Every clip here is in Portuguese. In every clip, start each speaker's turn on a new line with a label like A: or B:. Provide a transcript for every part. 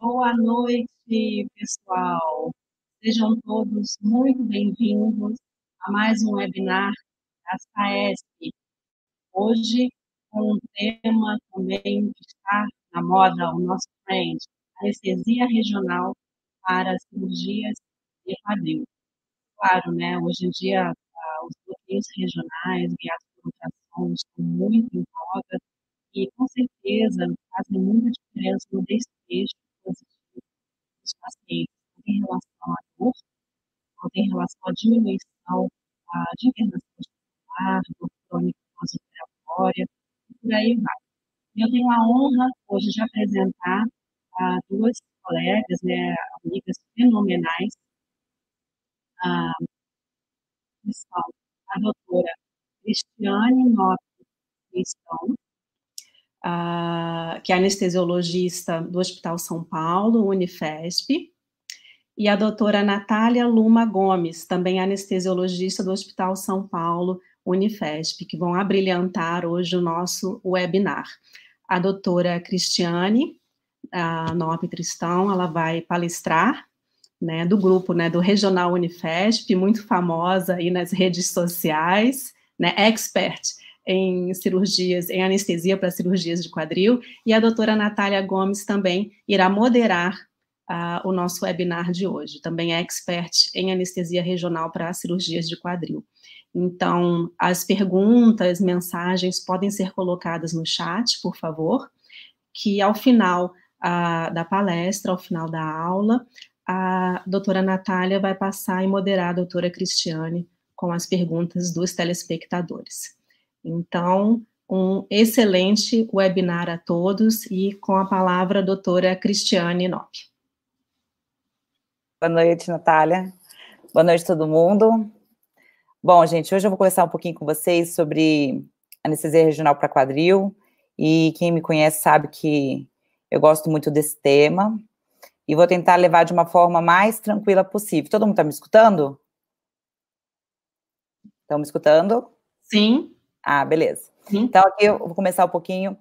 A: Boa noite, pessoal. Sejam todos muito bem-vindos a mais um webinar da SAESP. Hoje, com um tema também que está na moda, o nosso trend, anestesia regional para cirurgias de quadril. Claro, né, hoje em dia, ah, os bloqueios regionais guiados por ultrassom estão muito em voga e, com certeza, fazem muita diferença no desfecho pacientes, tanto em relação à dor, quanto em relação à diminuição de internação hospitalar, dor crônica pós-operatória, e por aí vai. Eu tenho a honra hoje de apresentar ah, duas colegas, né, amigas fenomenais, são a doutora Cristiane Nobre Cristão, uh, que é anestesiologista do Hospital São Paulo, Unifesp, e a doutora Natália Luma Gomes, também anestesiologista do Hospital São Paulo, Unifesp, que vão abrilhantar hoje o nosso webinar. A doutora Cristiane, a Nop Tristão, ela vai palestrar, né, do grupo, né, do Regional Unifesp, muito famosa aí nas redes sociais, né, expert em cirurgias, em anestesia para cirurgias de quadril, e a doutora Natália Gomes também irá moderar uh, o nosso webinar de hoje, também é expert em anestesia regional para cirurgias de quadril. Então, as perguntas, mensagens podem ser colocadas no chat, por favor, que ao final uh, da palestra, ao final da aula, a doutora Natália vai passar e moderar a doutora Cristiane com as perguntas dos telespectadores. Então, um excelente webinar a todos e com a palavra a doutora Cristiane Nopp.
B: Boa noite, Natália. Boa noite, todo mundo. Bom, gente, hoje eu vou conversar um pouquinho com vocês sobre anestesia regional para quadril. E quem me conhece sabe que eu gosto muito desse tema. E vou tentar levar de uma forma mais tranquila possível. Todo mundo está me escutando? Estão me escutando?
A: Sim.
B: Ah, beleza. Sim. Então, aqui eu vou começar um pouquinho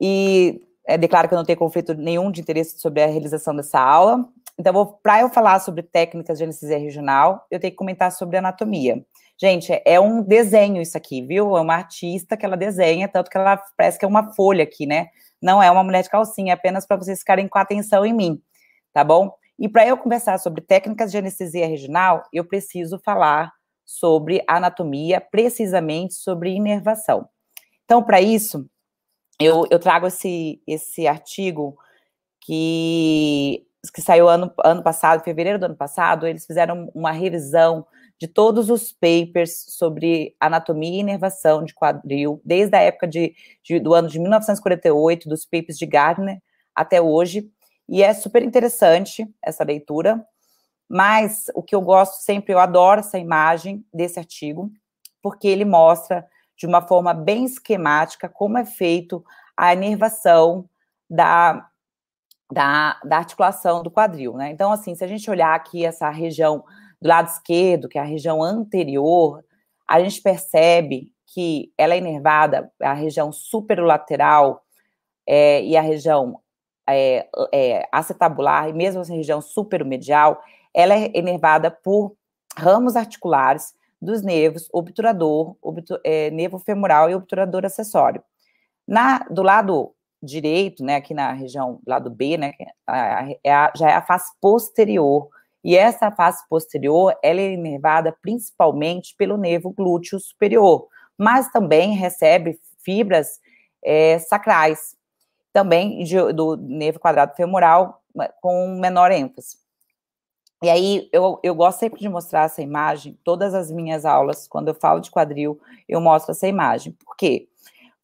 B: e é, declaro que eu não tenho conflito nenhum de interesse sobre a realização dessa aula. Então, para eu falar sobre técnicas de anestesia regional, eu tenho que comentar sobre anatomia. Gente, é um desenho isso aqui, viu? É uma artista que ela desenha, tanto que ela parece que é uma folha aqui, né? Não é uma mulher de calcinha, é apenas para vocês ficarem com atenção em mim, tá bom? E para eu conversar sobre técnicas de anestesia regional, eu preciso falar sobre anatomia, precisamente sobre inervação. Então, para isso, eu, eu, trago esse, esse artigo que, que saiu ano, ano passado, fevereiro do ano passado, eles fizeram uma revisão de todos os papers sobre anatomia e inervação de quadril, desde a época de, de, do ano de 1948, dos papers de Gardner, até hoje, e é super interessante essa leitura. Mas o que eu gosto sempre, eu adoro essa imagem desse artigo, porque ele mostra de uma forma bem esquemática como é feito a inervação da, da, da articulação do quadril, né? Então, assim, se a gente olhar aqui essa região do lado esquerdo, que é a região anterior, a gente percebe que ela é inervada, a região superolateral é, e a região é, é, acetabular, e mesmo essa região superomedial, ela é enervada por ramos articulares dos nervos obturador, obtu, é, nervo femoral e obturador acessório. Na, do lado direito, né, aqui na região, lado B, né, é a, já é a face posterior, e essa face posterior, ela é inervada principalmente pelo nervo glúteo superior, mas também recebe fibras é, sacrais, também de, do nervo quadrado femoral, com menor ênfase. E aí, eu, eu gosto sempre de mostrar essa imagem, todas as minhas aulas, quando eu falo de quadril, eu mostro essa imagem. Por quê?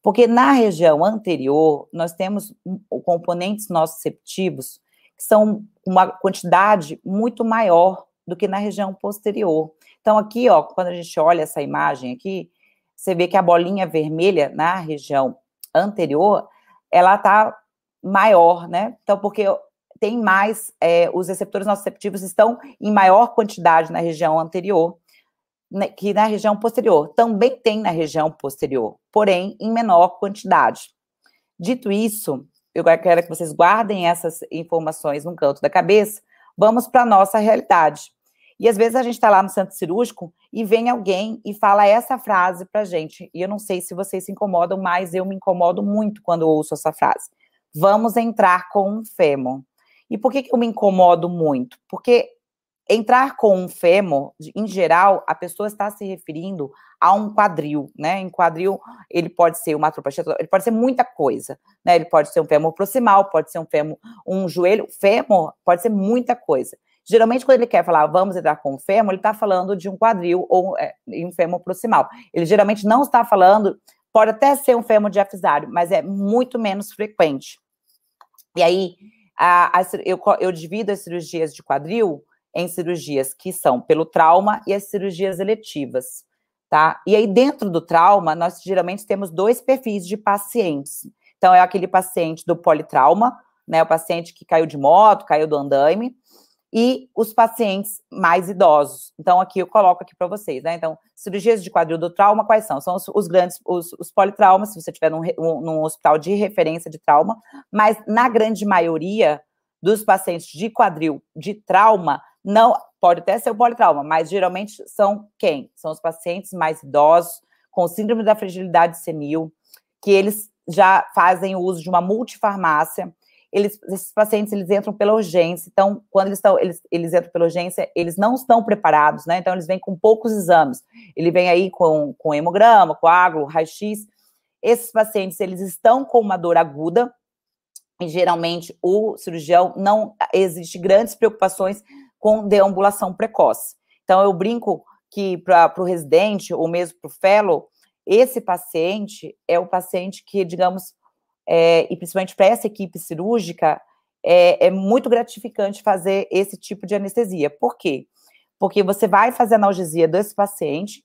B: Porque na região anterior, nós temos componentes nociceptivos que são uma quantidade muito maior do que na região posterior. Então, aqui, ó, quando a gente olha essa imagem aqui, você vê que a bolinha vermelha na região anterior, ela tá maior, né? Então, porque tem mais, é, os receptores nociceptivos estão em maior quantidade na região anterior né, que na região posterior. Também tem na região posterior, porém em menor quantidade. Dito isso, eu quero que vocês guardem essas informações num canto da cabeça, vamos para a nossa realidade. E às vezes a gente está lá no centro cirúrgico e vem alguém e fala essa frase para gente. E eu não sei se vocês se incomodam, mas eu me incomodo muito quando ouço essa frase. Vamos entrar com um fêmur. E por que, que eu me incomodo muito? Porque entrar com um fêmur, em geral, a pessoa está se referindo a um quadril, né? Em quadril, ele pode ser uma atropia, ele pode ser muita coisa, né? Ele pode ser um fêmur proximal, pode ser um fêmur, um joelho, fêmur pode ser muita coisa. Geralmente, quando ele quer falar vamos entrar com o fêmur, ele está falando de um quadril ou é, um fêmur proximal. Ele geralmente não está falando, pode até ser um fêmur diafisário, mas é muito menos frequente. E aí, a, a, eu, eu divido as cirurgias de quadril em cirurgias que são pelo trauma e as cirurgias eletivas, tá? E aí, dentro do trauma, nós geralmente temos dois perfis de pacientes. Então, é aquele paciente do politrauma, né? O paciente que caiu de moto, caiu do andaime, e os pacientes mais idosos. Então, aqui eu coloco aqui para vocês, né? Então, cirurgias de quadril do trauma, quais são? São os, os grandes, os, os, politraumas, se você tiver num, num hospital de referência de trauma, mas na grande maioria dos pacientes de quadril de trauma, não, pode até ser o politrauma, mas geralmente são quem? São os pacientes mais idosos, com síndrome da fragilidade senil, que eles já fazem o uso de uma multifarmácia. Eles, esses pacientes, eles entram pela urgência, então, quando eles, estão, eles, eles entram pela urgência, eles não estão preparados, né? Então, eles vêm com poucos exames. Ele vem aí com, com hemograma, coágulo, raio-x. Esses pacientes, eles estão com uma dor aguda, e geralmente o cirurgião não existe grandes preocupações com deambulação precoce. Então, eu brinco que para o residente, ou mesmo para o fellow, esse paciente é o paciente que, digamos, é, e principalmente para essa equipe cirúrgica, é, é, muito gratificante fazer esse tipo de anestesia. Por quê? Porque você vai fazer analgesia desse paciente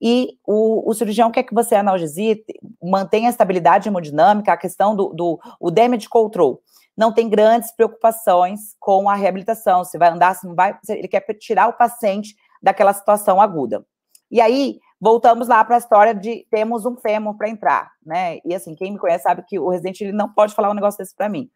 B: e o, o cirurgião quer que você analgesie, mantenha a estabilidade hemodinâmica, a questão do, do o damage control não tem grandes preocupações com a reabilitação, se vai andar, se não vai, ele quer tirar o paciente daquela situação aguda. E aí, voltamos lá para a história de temos um fêmur para entrar, né? E assim, quem me conhece sabe que o residente ele não pode falar um negócio desse para mim.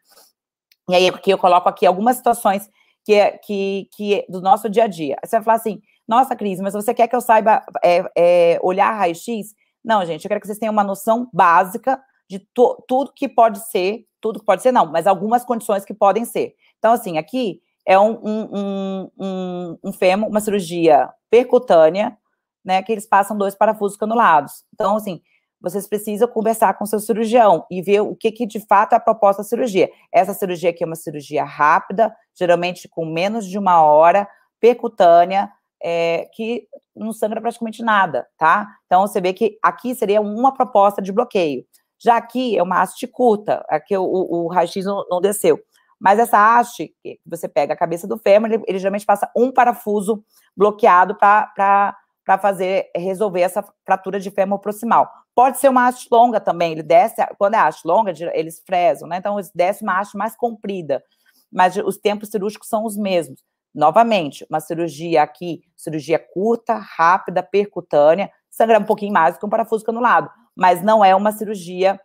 B: E aí, porque eu coloco aqui algumas situações que, é, que, que é do nosso dia a dia. Você vai falar assim, nossa, Cris, mas você quer que eu saiba é, é, olhar raio-x? Não, gente, eu quero que vocês tenham uma noção básica de tudo que pode ser, tudo que pode ser não, mas algumas condições que podem ser. Então, assim, aqui é um, um, um, um fêmur, uma cirurgia percutânea, né, que eles passam dois parafusos canulados. Então, assim, vocês precisam conversar com seu cirurgião e ver o que, que de fato é a proposta da cirurgia. Essa cirurgia aqui é uma cirurgia rápida, geralmente com menos de uma hora, percutânea, é, que não sangra praticamente nada, tá? Então, você vê que aqui seria uma proposta de bloqueio. Já aqui é uma haste curta, aqui o, o, o raio-x não, não, desceu. Mas essa haste, você pega a cabeça do fêmur, ele, ele geralmente passa um parafuso bloqueado para fazer, resolver essa fratura de fêmur proximal. Pode ser uma haste longa também, ele desce, quando é haste longa, eles fresam, né? Então, eles descem uma haste mais comprida, mas os tempos cirúrgicos são os mesmos. Novamente, uma cirurgia aqui, cirurgia curta, rápida, percutânea, sangra um pouquinho mais do que um parafuso canulado mas não é uma cirurgia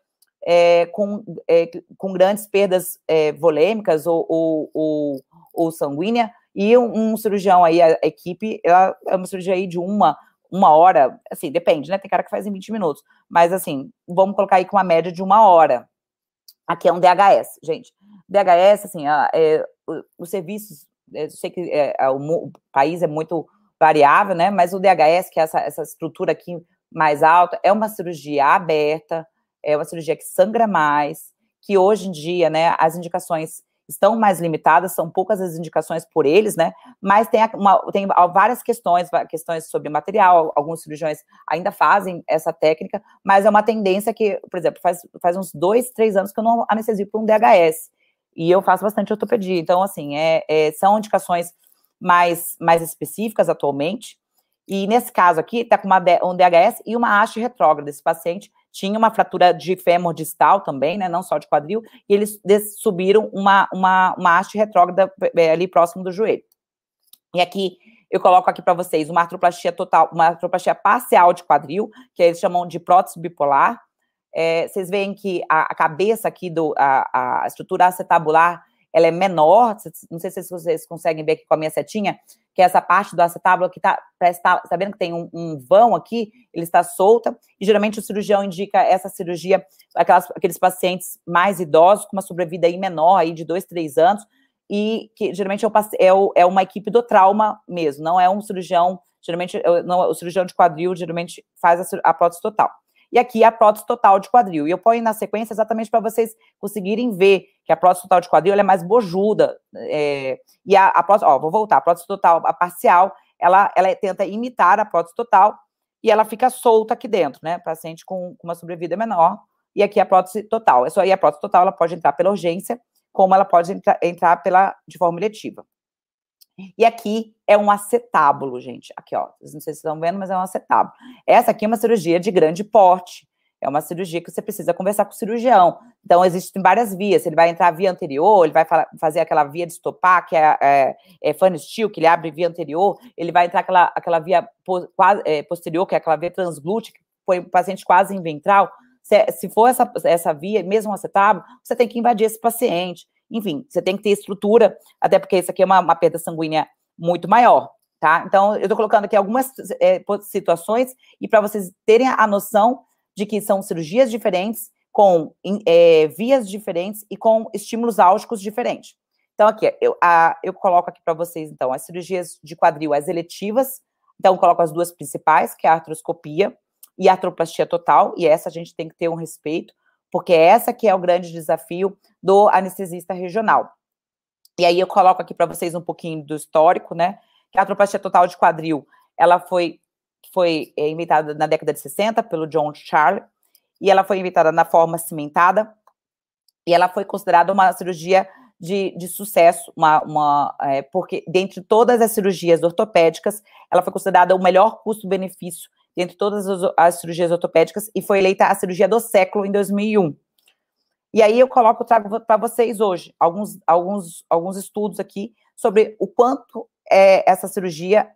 B: é, com, é, com grandes perdas é, volêmicas ou, ou, ou, ou, sanguínea, e um, um, cirurgião aí, a equipe, ela é uma cirurgia aí de uma, uma hora, assim, depende, né? Tem cara que faz em 20 minutos, mas assim, vamos colocar aí com uma média de uma hora. Aqui é um DHS, gente. DHS, assim, é, os serviços, é, eu sei que é, o, o país é muito variável, né? Mas o DHS, que é essa, essa estrutura aqui mais alta, é uma cirurgia aberta, é uma cirurgia que sangra mais, que hoje em dia, né, as indicações estão mais limitadas, são poucas as indicações por eles, né, mas tem, uma, tem várias questões, questões sobre material, alguns cirurgiões ainda fazem essa técnica, mas é uma tendência que, por exemplo, faz, faz uns dois, três anos que eu não anestesio por um DHS, e eu faço bastante ortopedia, então, assim, é, é, são indicações mais, mais específicas atualmente, e nesse caso aqui, está com uma, um DHS e uma haste retrógrada. Esse paciente tinha uma fratura de fêmur distal também, né, não só de quadril, e eles subiram uma, uma, uma haste retrógrada é, ali próximo do joelho. E aqui eu coloco aqui para vocês uma artroplastia total, uma artroplastia parcial de quadril, que eles chamam de prótese bipolar, é, vocês veem que a, a cabeça aqui, do, a, a, estrutura acetabular, ela é menor, não sei se vocês conseguem ver aqui com a minha setinha, que é essa parte do acetábulo que está, tá, sabendo que tem um, um, vão aqui, ele está solta, e geralmente o cirurgião indica essa cirurgia, aquelas, aqueles pacientes mais idosos, com uma sobrevida aí menor, aí de dois, três anos, e que geralmente é, o, é, o, é uma equipe do trauma mesmo, não é um cirurgião, geralmente, não, o cirurgião de quadril geralmente faz a, a prótese total e aqui a prótese total de quadril. E eu ponho na sequência exatamente para vocês conseguirem ver que a prótese total de quadril é mais bojuda. É, e a, a prótese, ó, vou voltar, a prótese total, a parcial, ela, ela tenta imitar a prótese total e ela fica solta aqui dentro, né? Paciente com, com uma sobrevida menor. E aqui a prótese total. É só aí a prótese total ela pode entrar pela urgência, como ela pode entrar, entrar pela, de forma eletiva. E aqui é um acetábulo, gente. Aqui, ó. Não sei se vocês estão vendo, mas é um acetábulo. Essa aqui é uma cirurgia de grande porte. É uma cirurgia que você precisa conversar com o cirurgião. Então, existem várias vias. Ele vai entrar via anterior, ele vai fazer aquela via de estopar, que é, é, é fan steel, que ele abre via anterior. Ele vai entrar aquela, aquela via é, posterior, que é aquela via transglútea, que põe o paciente quase em ventral. Se, se for essa, essa via, mesmo acetábulo, você tem que invadir esse paciente. Enfim, você tem que ter estrutura, até porque isso aqui é uma, uma perda sanguínea muito maior, tá? Então, eu estou colocando aqui algumas é, situações e para vocês terem a noção de que são cirurgias diferentes, com é, vias diferentes e com estímulos álgicos diferentes. Então, aqui, eu, a, eu coloco aqui para vocês, então, as cirurgias de quadril, as eletivas. Então, coloco as duas principais, que é a artroscopia e a artroplastia total, e essa a gente tem que ter um respeito, porque essa que é o grande desafio do anestesista regional. E aí eu coloco aqui para vocês um pouquinho do histórico, né? Que a artroplastia total de quadril, ela foi, foi é, inventada na década de 60 pelo John Charles, e ela foi inventada na forma cimentada, e ela foi considerada uma cirurgia de, de sucesso, uma, uma é, porque dentre todas as cirurgias ortopédicas, ela foi considerada o melhor custo-benefício dentre todas as, as cirurgias ortopédicas e foi eleita a cirurgia do século em 2001. E aí eu coloco, trago para vocês hoje alguns, alguns, alguns estudos aqui sobre o quanto é, essa cirurgia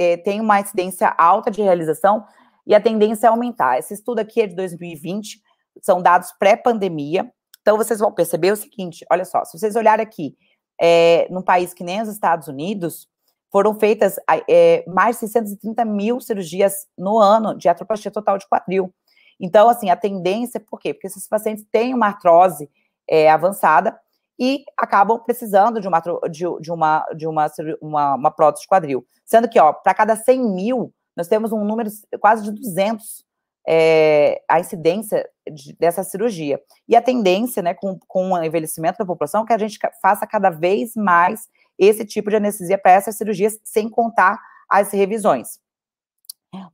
B: é, tem uma incidência alta de realização e a tendência é aumentar. Esse estudo aqui é de 2020, são dados pré-pandemia. Então vocês vão perceber o seguinte: olha só, se vocês olharem aqui, é, num país que nem os Estados Unidos, foram feitas é, mais de 630 mil cirurgias no ano de atroplastia total de quadril. Então, assim, a tendência, por quê? Porque esses pacientes têm uma artrose é, avançada e acabam precisando de uma, de, de uma, de uma, uma, uma prótese de quadril. Sendo que, ó, para cada 100 mil, nós temos um número quase de 200 é, a incidência de, dessa cirurgia. E a tendência, né, com, com o envelhecimento da população, é que a gente faça cada vez mais esse tipo de anestesia para essas cirurgias, sem contar as revisões.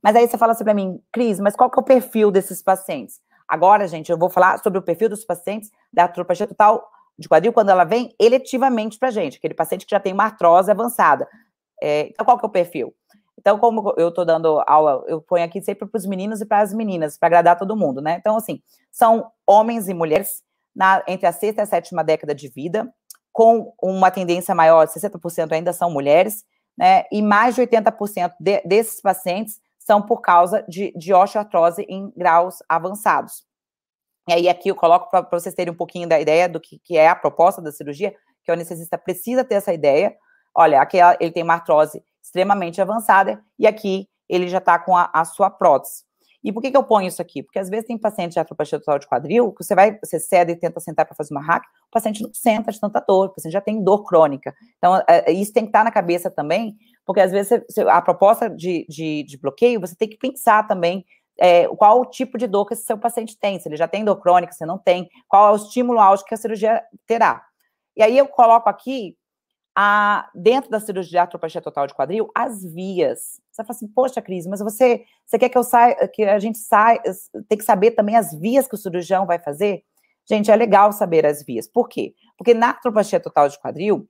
B: Mas aí você fala assim para mim, Cris, mas qual que é o perfil desses pacientes? Agora, gente, eu vou falar sobre o perfil dos pacientes da atropatia total de quadril quando ela vem eletivamente para gente, aquele paciente que já tem uma artrose avançada. É, então, qual que é o perfil? Então, como eu estou dando aula, eu ponho aqui sempre para os meninos e para as meninas, para agradar todo mundo, né? Então, assim, são homens e mulheres na, entre a sexta e a sétima década de vida, com uma tendência maior, 60% ainda são mulheres, né? E mais de 80% de, desses pacientes são por causa de, de osteoartrose em graus avançados. E aí aqui eu coloco para vocês terem um pouquinho da ideia do que, que é a proposta da cirurgia, que o anestesista precisa ter essa ideia. Olha, aqui ele tem uma artrose extremamente avançada e aqui ele já está com a, a, sua prótese. E por que, que eu ponho isso aqui? Porque às vezes tem paciente de atropatia total de quadril, que você vai, você cede e tenta sentar para fazer uma hack, o paciente não senta de tanta dor, o paciente já tem dor crônica. Então, é, é isso tem que estar tá na cabeça também, porque às vezes você, a proposta de, de, de, bloqueio, você tem que pensar também é, qual o tipo de dor que esse seu paciente tem, se ele já tem dor crônica, se não tem, qual é o estímulo álgico que a cirurgia terá. E aí eu coloco aqui a, dentro da cirurgia de artropatia total de quadril, as vias. Você fala assim, poxa, Cris, mas você, você quer que eu saia, que a gente saia, tem que saber também as vias que o cirurgião vai fazer? Gente, é legal saber as vias. Por quê? Porque na artropatia total de quadril,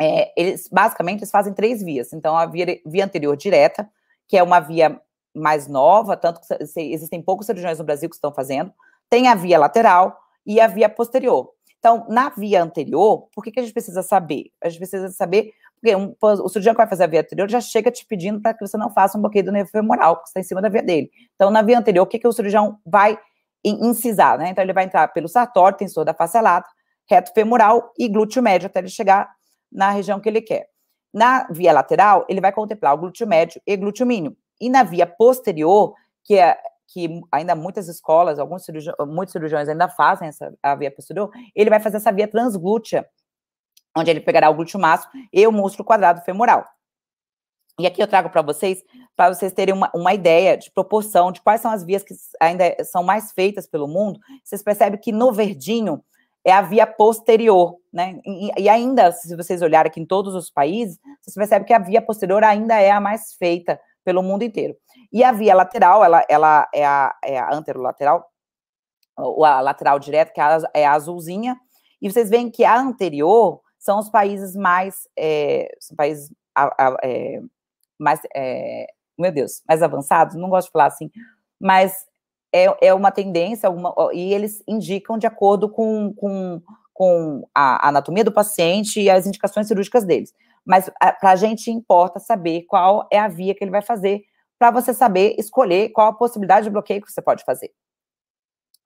B: é, eles basicamente eles fazem três vias. Então, a via, via anterior direta, que é uma via mais nova, tanto que existem poucos cirurgiões no Brasil que estão fazendo, tem a via lateral e a via posterior. Então, na via anterior, por que, que a gente precisa saber? A gente precisa saber, porque um, o cirurgião que vai fazer a via anterior já chega te pedindo para que você não faça um bloqueio do nervo femoral, que está em cima da via dele. Então, na via anterior, o que, que o cirurgião vai incisar, né? Então ele vai entrar pelo sartório, tensor da face lata, reto femoral e glúteo médio até ele chegar na região que ele quer. Na via lateral, ele vai contemplar o glúteo médio e glúteo mínimo. E na via posterior, que é que ainda muitas escolas, alguns muitos cirurgiões ainda fazem essa a via posterior, ele vai fazer essa via transglútea, onde ele pegará o glúteo máximo e o músculo quadrado femoral. E aqui eu trago para vocês, para vocês terem uma, uma, ideia de proporção de quais são as vias que ainda são mais feitas pelo mundo. Vocês percebem que no verdinho é a via posterior, né? E, e, ainda, se vocês olharem aqui em todos os países, vocês percebem que a via posterior ainda é a mais feita pelo mundo inteiro. E a via lateral, ela, ela é, a, é a anterolateral, ou a lateral direta, que é a, é a azulzinha, e vocês veem que a anterior são os países mais, é, países a, a, é, mais, é, meu Deus, mais avançados, não gosto de falar assim, mas é, é uma tendência, uma, e eles indicam de acordo com, com, com a anatomia do paciente e as indicações cirúrgicas deles. Mas para a gente importa saber qual é a via que ele vai fazer, para você saber escolher qual a possibilidade de bloqueio que você pode fazer.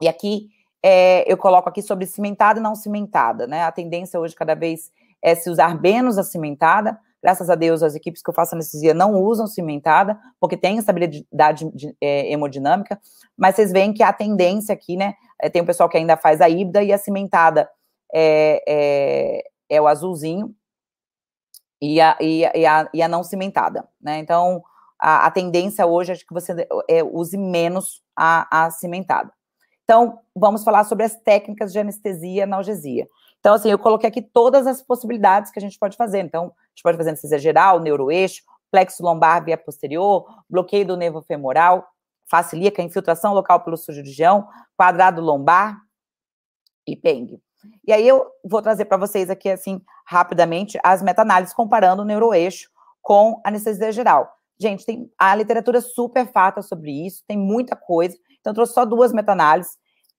B: E aqui é, eu coloco aqui sobre cimentada e não cimentada, né? A tendência hoje cada vez é se usar menos a cimentada, Graças a Deus, as equipes que eu faço anestesia não usam cimentada, porque tem estabilidade de, é, hemodinâmica, mas vocês veem que a tendência aqui, né? É, tem o pessoal que ainda faz a híbrida e a cimentada é, é, é o azulzinho e a, e, e, a, e a não cimentada, né? Então, a, a tendência hoje é que você é, use menos a, a cimentada. Então, vamos falar sobre as técnicas de anestesia e analgesia. Então, assim, eu coloquei aqui todas as possibilidades que a gente pode fazer. Então, a gente pode fazer anestesia geral, neuroeixo, plexo lombar via posterior, bloqueio do nervo femoral, face infiltração local pelo surgião, quadrado lombar e PENG. E aí eu vou trazer para vocês aqui, assim, rapidamente, as meta-análises comparando o neuroeixo com anestesia geral. Gente, tem a literatura super farta sobre isso, tem muita coisa. Então, eu trouxe só duas meta-análises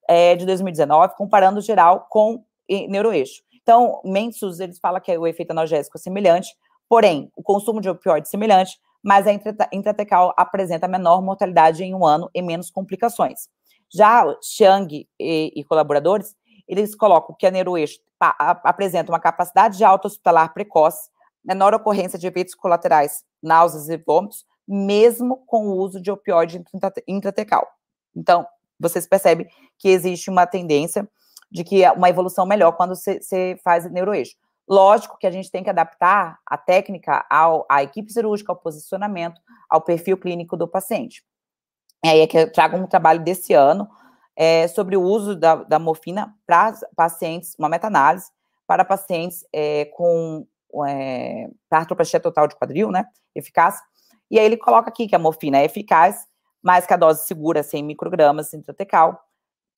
B: é, de 2019, comparando geral com neuroeixo. Então, Mensus, eles falam que o efeito analgésico é semelhante, porém, o consumo de opioide é semelhante, mas a intratecal apresenta menor mortalidade em um ano e menos complicações. Já Chiang e, e colaboradores, eles colocam que a neuroeixo apresenta uma capacidade de auto-hospitalar precoce, menor ocorrência de efeitos colaterais, náuseas e vômitos, mesmo com o uso de opioide intratecal. Então, vocês percebem que existe uma tendência de que é uma evolução melhor quando você faz neuroeixo. Lógico que a gente tem que adaptar a técnica ao, à equipe cirúrgica, ao posicionamento, ao perfil clínico do paciente. E aí é que eu trago um trabalho desse ano é, sobre o uso da, da morfina para pacientes, uma meta-análise, para pacientes é, com é, artropatia total de quadril, né, eficaz. E aí ele coloca aqui que a morfina é eficaz, mas que a dose segura 100 microgramas intratecal,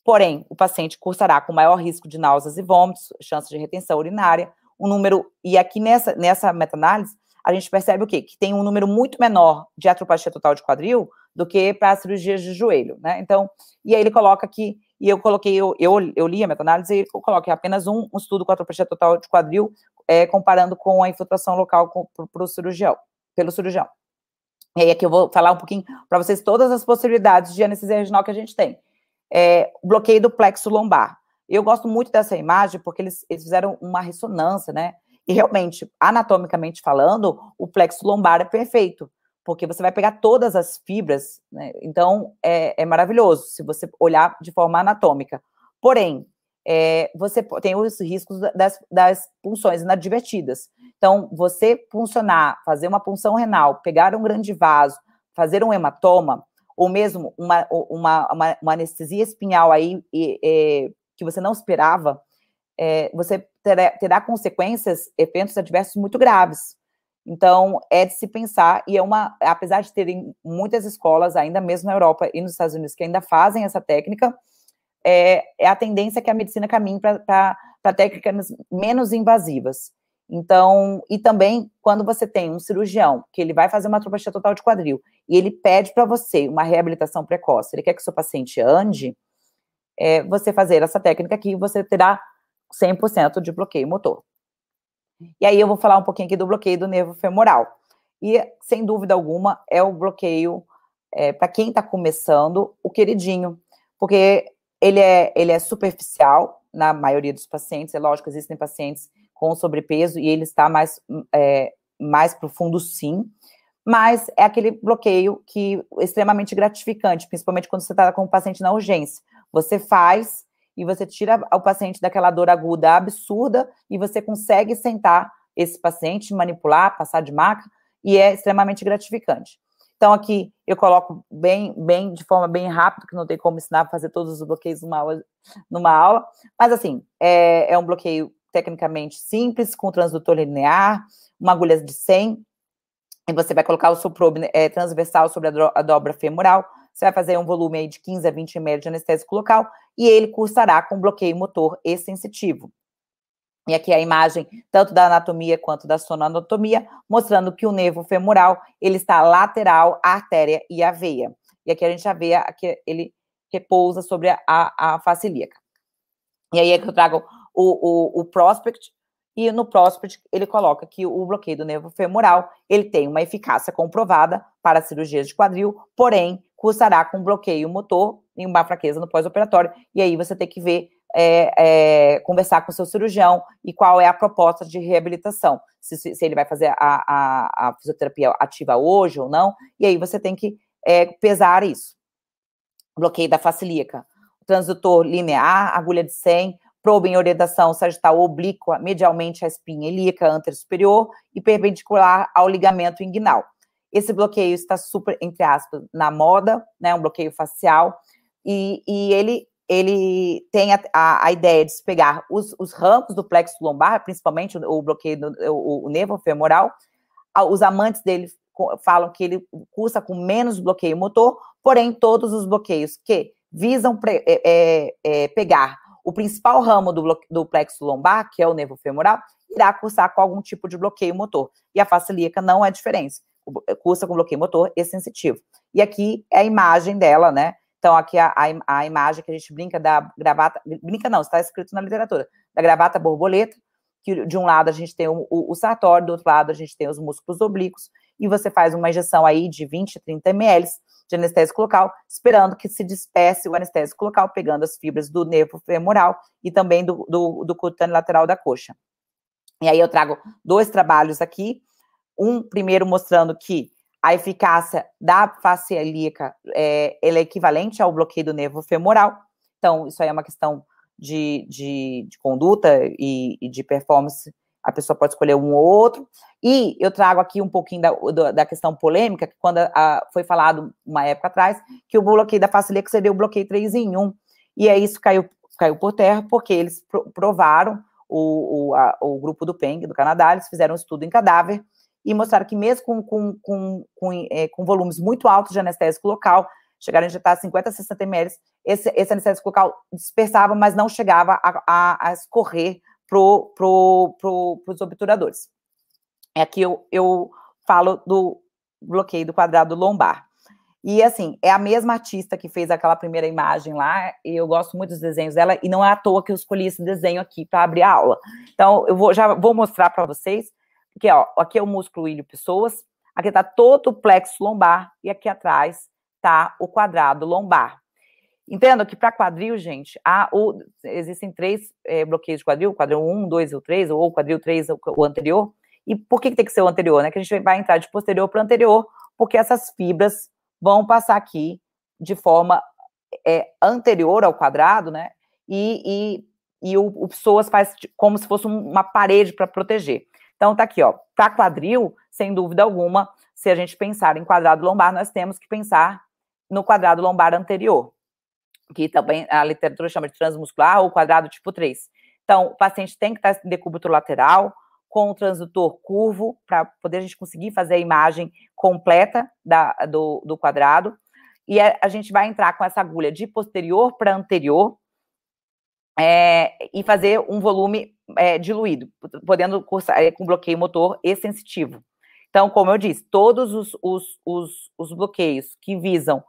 B: Porém, o paciente cursará com maior risco de náuseas e vômitos, chance de retenção urinária, um número, e aqui nessa, nessa meta-análise, a gente percebe o quê? Que tem um número muito menor de atropatia total de quadril do que para cirurgias de joelho, né? Então, e aí ele coloca aqui, e eu coloquei, eu, eu, eu li a meta-análise e eu coloquei apenas um, um, estudo com atropatia total de quadril, é, comparando com a infiltração local para o cirurgião, pelo cirurgião. E aí aqui eu vou falar um pouquinho para vocês todas as possibilidades de anestesia regional que a gente tem é, bloqueio do plexo lombar. Eu gosto muito dessa imagem porque eles, eles fizeram uma ressonância, né? E realmente, anatomicamente falando, o plexo lombar é perfeito, porque você vai pegar todas as fibras, né? Então, é, é maravilhoso se você olhar de forma anatômica. Porém, é, você tem os riscos das, das punções inadvertidas. Então, você puncionar, fazer uma punção renal, pegar um grande vaso, fazer um hematoma, ou mesmo uma, uma, uma, uma anestesia espinhal aí e, e, que você não esperava, é, você terá, terá consequências, eventos adversos muito graves. Então, é de se pensar, e é uma, apesar de terem muitas escolas, ainda mesmo na Europa e nos Estados Unidos, que ainda fazem essa técnica, é, é a tendência que a medicina caminhe para técnicas menos invasivas. Então, e também quando você tem um cirurgião que ele vai fazer uma trombostia total de quadril e ele pede para você uma reabilitação precoce, ele quer que seu paciente ande, é, você fazer essa técnica aqui, você terá 100% de bloqueio motor. E aí eu vou falar um pouquinho aqui do bloqueio do nervo femoral. E, sem dúvida alguma, é o bloqueio, é, para quem está começando, o queridinho, porque ele é, ele é superficial na maioria dos pacientes, é lógico, existem pacientes com sobrepeso e ele está mais, é, mais profundo, sim, mas é aquele bloqueio que extremamente gratificante, principalmente quando você está com o paciente na urgência. Você faz e você tira o paciente daquela dor aguda absurda e você consegue sentar esse paciente, manipular, passar de maca, e é extremamente gratificante. Então, aqui eu coloco bem, bem, de forma bem rápida, que não tem como ensinar a fazer todos os bloqueios numa aula, numa aula. mas assim, é, é um bloqueio tecnicamente simples, com transdutor linear, uma agulha de 100, e você vai colocar o seu probe é, transversal sobre a, a, dobra femoral, você vai fazer um volume aí de 15 a 20 ml de anestésico local, e ele cursará com bloqueio motor e sensitivo. E aqui a imagem tanto da anatomia quanto da sonoanatomia, mostrando que o nervo femoral, ele está lateral à artéria e à veia. E aqui a gente já vê que ele repousa sobre a, a, face ilíaca. E aí é que eu trago o, o, o prospect, e no prospect ele coloca que o bloqueio do nervo femoral, ele tem uma eficácia comprovada para cirurgias de quadril, porém, cursará com bloqueio motor e uma fraqueza no pós-operatório, e aí você tem que ver é, é, conversar com o seu cirurgião e qual é a proposta de reabilitação. Se, se ele vai fazer a, a, a, fisioterapia ativa hoje ou não, e aí você tem que é, pesar isso. Bloqueio da facilíaca, transdutor linear, agulha de 100, probe em orientação sagital oblíqua, medialmente à espinha ilíaca anterior superior e perpendicular ao ligamento inguinal. Esse bloqueio está super, entre aspas, na moda, né, um bloqueio facial, e, e ele ele tem a, a, a, ideia de se pegar os, os do plexo lombar, principalmente o, o bloqueio do o, o nervo femoral. Os amantes dele falam que ele cursa com menos bloqueio motor, porém, todos os bloqueios que visam pre, é, é, é, pegar o principal ramo do, do plexo lombar, que é o nervo femoral, irá cursar com algum tipo de bloqueio motor. E a face ilíaca não é diferente, cursa com bloqueio motor e sensitivo. E aqui é a imagem dela, né? Então, aqui a, a, a, imagem que a gente brinca da gravata, brinca não, está escrito na literatura, da gravata borboleta, que de um lado a gente tem o, o, o sartório, do outro lado a gente tem os músculos oblíquos, e você faz uma injeção aí de 20 a 30 ml de anestésico local, esperando que se disperse o anestésico local, pegando as fibras do nervo femoral e também do, do, do cutâneo lateral da coxa. E aí eu trago dois trabalhos aqui, um primeiro mostrando que a eficácia da face ilíaca é, é equivalente ao bloqueio do nervo femoral. Então, isso aí é uma questão de, de, de conduta e, e, de performance. A pessoa pode escolher um ou outro. E eu trago aqui um pouquinho da, da questão polêmica, que quando a, foi falado uma época atrás, que o bloqueio da face ilíaca seria o bloqueio 3 em 1. E aí isso caiu, caiu por terra, porque eles provaram, o, o, a, o grupo do PENG, do Canadá, eles fizeram um estudo em cadáver, e mostraram que mesmo com, com, com, com, é, com volumes muito altos de anestésico local, chegaram a injetar 50 a 60 ml, esse, esse anestésico local dispersava, mas não chegava a, a, a escorrer para pro, pro, os obturadores. Aqui eu, eu falo do bloqueio do quadrado lombar. E assim, é a mesma artista que fez aquela primeira imagem lá, e eu gosto muito dos desenhos dela, e não é à toa que eu escolhi esse desenho aqui para abrir a aula. Então, eu vou, já vou mostrar para vocês porque, ó, aqui é o músculo ilho pessoas, aqui está todo o plexo lombar e aqui atrás está o quadrado lombar. Entendo que para quadril, gente, há, existem três é, bloqueios de quadril, quadril 1, 2 ou 3, ou quadril 3, o, anterior. E por que, que tem que ser o anterior? Né? Que a gente vai entrar de posterior para anterior, porque essas fibras vão passar aqui de forma é, anterior ao quadrado, né? E, e, e o, o psoas faz como se fosse uma parede para proteger. Então, tá aqui, ó, para quadril, sem dúvida alguma, se a gente pensar em quadrado lombar, nós temos que pensar no quadrado lombar anterior, que também a literatura chama de transmuscular ou quadrado tipo 3. Então, o paciente tem que estar em decúbito lateral, com o transdutor curvo, para poder a gente conseguir fazer a imagem completa da, do, do quadrado. E a, a gente vai entrar com essa agulha de posterior para anterior, é, e fazer um volume é, diluído, podendo cursar é, com bloqueio motor e sensitivo. Então, como eu disse, todos os, os, os, os bloqueios que visam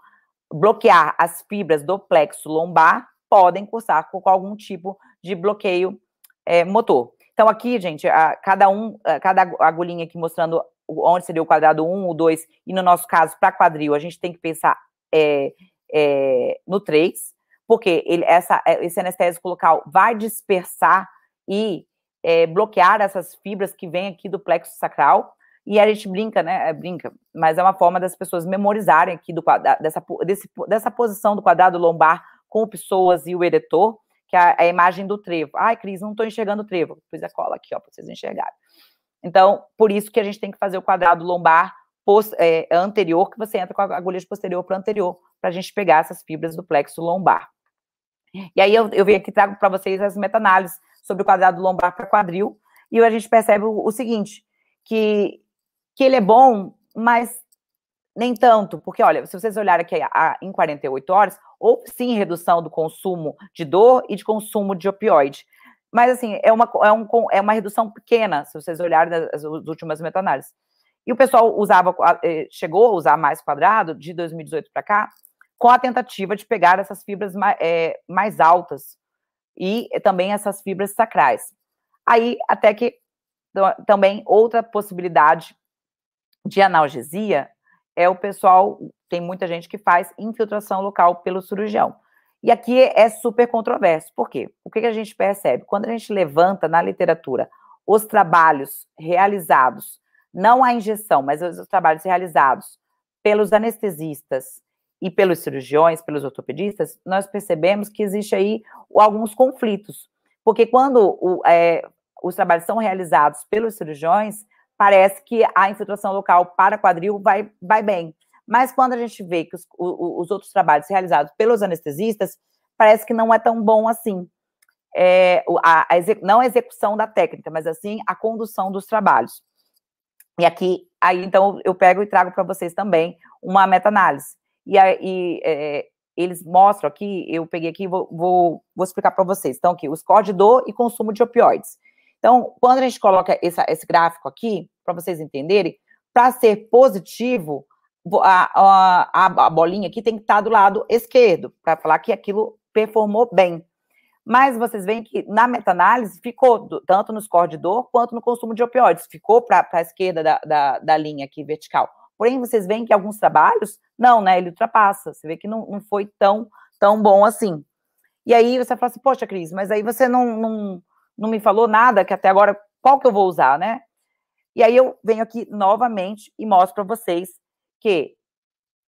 B: bloquear as fibras do plexo lombar podem cursar com algum tipo de bloqueio é, motor. Então, aqui, gente, a, cada um, a, cada agulhinha aqui mostrando onde seria o quadrado 1, o 2, e no nosso caso, para quadril, a gente tem que pensar é, é, no 3, porque ele, essa, é, esse anestésico local vai dispersar e é, bloquear essas fibras que vêm aqui do plexo sacral, e a gente brinca, né? É, brinca, mas é uma forma das pessoas memorizarem aqui do dessa, desse, dessa posição do quadrado lombar com o psoas e o eretor, que é a, a imagem do trevo. Ai, Cris, não estou enxergando o trevo. Pus a cola aqui, ó, para vocês enxergarem. Então, por isso que a gente tem que fazer o quadrado lombar é, anterior, que você entra com a agulha de posterior para anterior, para a gente pegar essas fibras do plexo lombar. E aí eu, eu venho aqui trago para vocês as meta-análises sobre o quadrado lombar para quadril, e a gente percebe o, seguinte, que, que ele é bom, mas nem tanto, porque olha, se vocês olharem aqui a, em 48 horas, houve sim redução do consumo de dor e de consumo de opioide. Mas assim, é uma, é, um, é uma redução pequena, se vocês olharem as, as últimas meta-análises. E o pessoal usava, eh, chegou a usar mais quadrado de 2018 para cá, com a tentativa de pegar essas fibras mais, é, mais altas e também essas fibras sacrais. Aí, até que também outra possibilidade de analgesia é o pessoal, tem muita gente que faz infiltração local pelo cirurgião. E aqui é super controverso. Por quê? O que a gente percebe? Quando a gente levanta na literatura os trabalhos realizados, não a injeção, mas os trabalhos realizados pelos anestesistas e pelos cirurgiões, pelos ortopedistas, nós percebemos que existe aí alguns conflitos. Porque quando o, é, os trabalhos são realizados pelos cirurgiões, parece que a infiltração local para quadril vai, vai bem. Mas quando a gente vê que os, os outros trabalhos realizados pelos anestesistas, parece que não é tão bom assim. É, a, a exec, não a execução da técnica, mas assim a condução dos trabalhos. E aqui, aí então eu pego e trago para vocês também uma meta-análise. E, aí é, eles mostram aqui, eu peguei aqui, vou, vou, vou explicar para vocês. Então, aqui, os dor e consumo de opioides. Então, quando a gente coloca esse, esse gráfico aqui, para vocês entenderem, para ser positivo, a, a, a, bolinha aqui tem que estar tá do lado esquerdo, para falar que aquilo performou bem. Mas vocês veem que na meta-análise ficou tanto no score de dor quanto no consumo de opioides, ficou para a esquerda da, da, da, linha aqui vertical. Porém, vocês veem que alguns trabalhos, não, né? Ele ultrapassa. Você vê que não, não foi tão, tão bom assim. E aí você fala assim, poxa, Cris, mas aí você não, não, não me falou nada que até agora, qual que eu vou usar, né? E aí eu venho aqui novamente e mostro para vocês que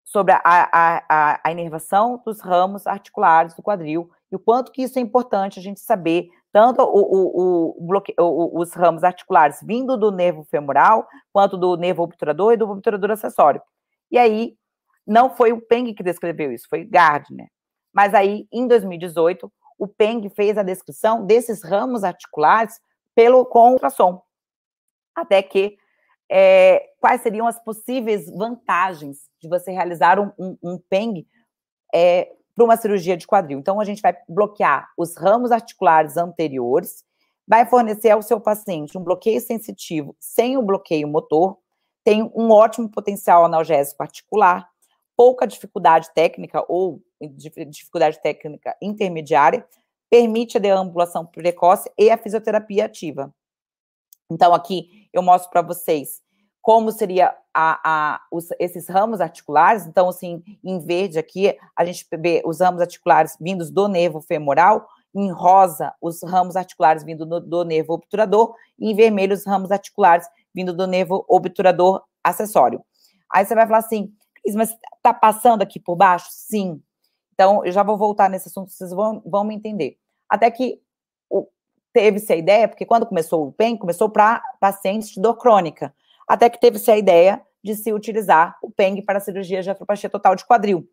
B: sobre a, a, a, a inervação dos ramos articulares do quadril e o quanto que isso é importante a gente saber, tanto o, o, o, os ramos articulares vindo do nervo femoral, quanto do nervo obturador e do obturador acessório. E aí, não foi o Peng que descreveu isso, foi Gardner. Mas aí, em 2018, o Peng fez a descrição desses ramos articulares pelo com ultrassom. Até que é, quais seriam as possíveis vantagens de você realizar um, um, um PENG é, para uma cirurgia de quadril. Então, a gente vai bloquear os ramos articulares anteriores, vai fornecer ao seu paciente um bloqueio sensitivo sem o bloqueio motor, tem um ótimo potencial analgésico articular, pouca dificuldade técnica ou dificuldade técnica intermediária, permite a deambulação precoce e a fisioterapia ativa. Então, aqui eu mostro para vocês como seria a, a, os, esses ramos articulares. Então, assim, em verde aqui, a gente vê os ramos articulares vindos do nervo femoral, em rosa, os ramos articulares vindo do, do nervo obturador, e em vermelho, os ramos articulares vindo do nervo obturador acessório. Aí você vai falar assim, mas está passando aqui por baixo? Sim. Então, eu já vou voltar nesse assunto, vocês vão, vão me entender. Até que teve-se a ideia, porque quando começou o PEN, começou para pacientes de dor crônica, até que teve-se a ideia de se utilizar o PENG para cirurgia de atropatia total de quadril.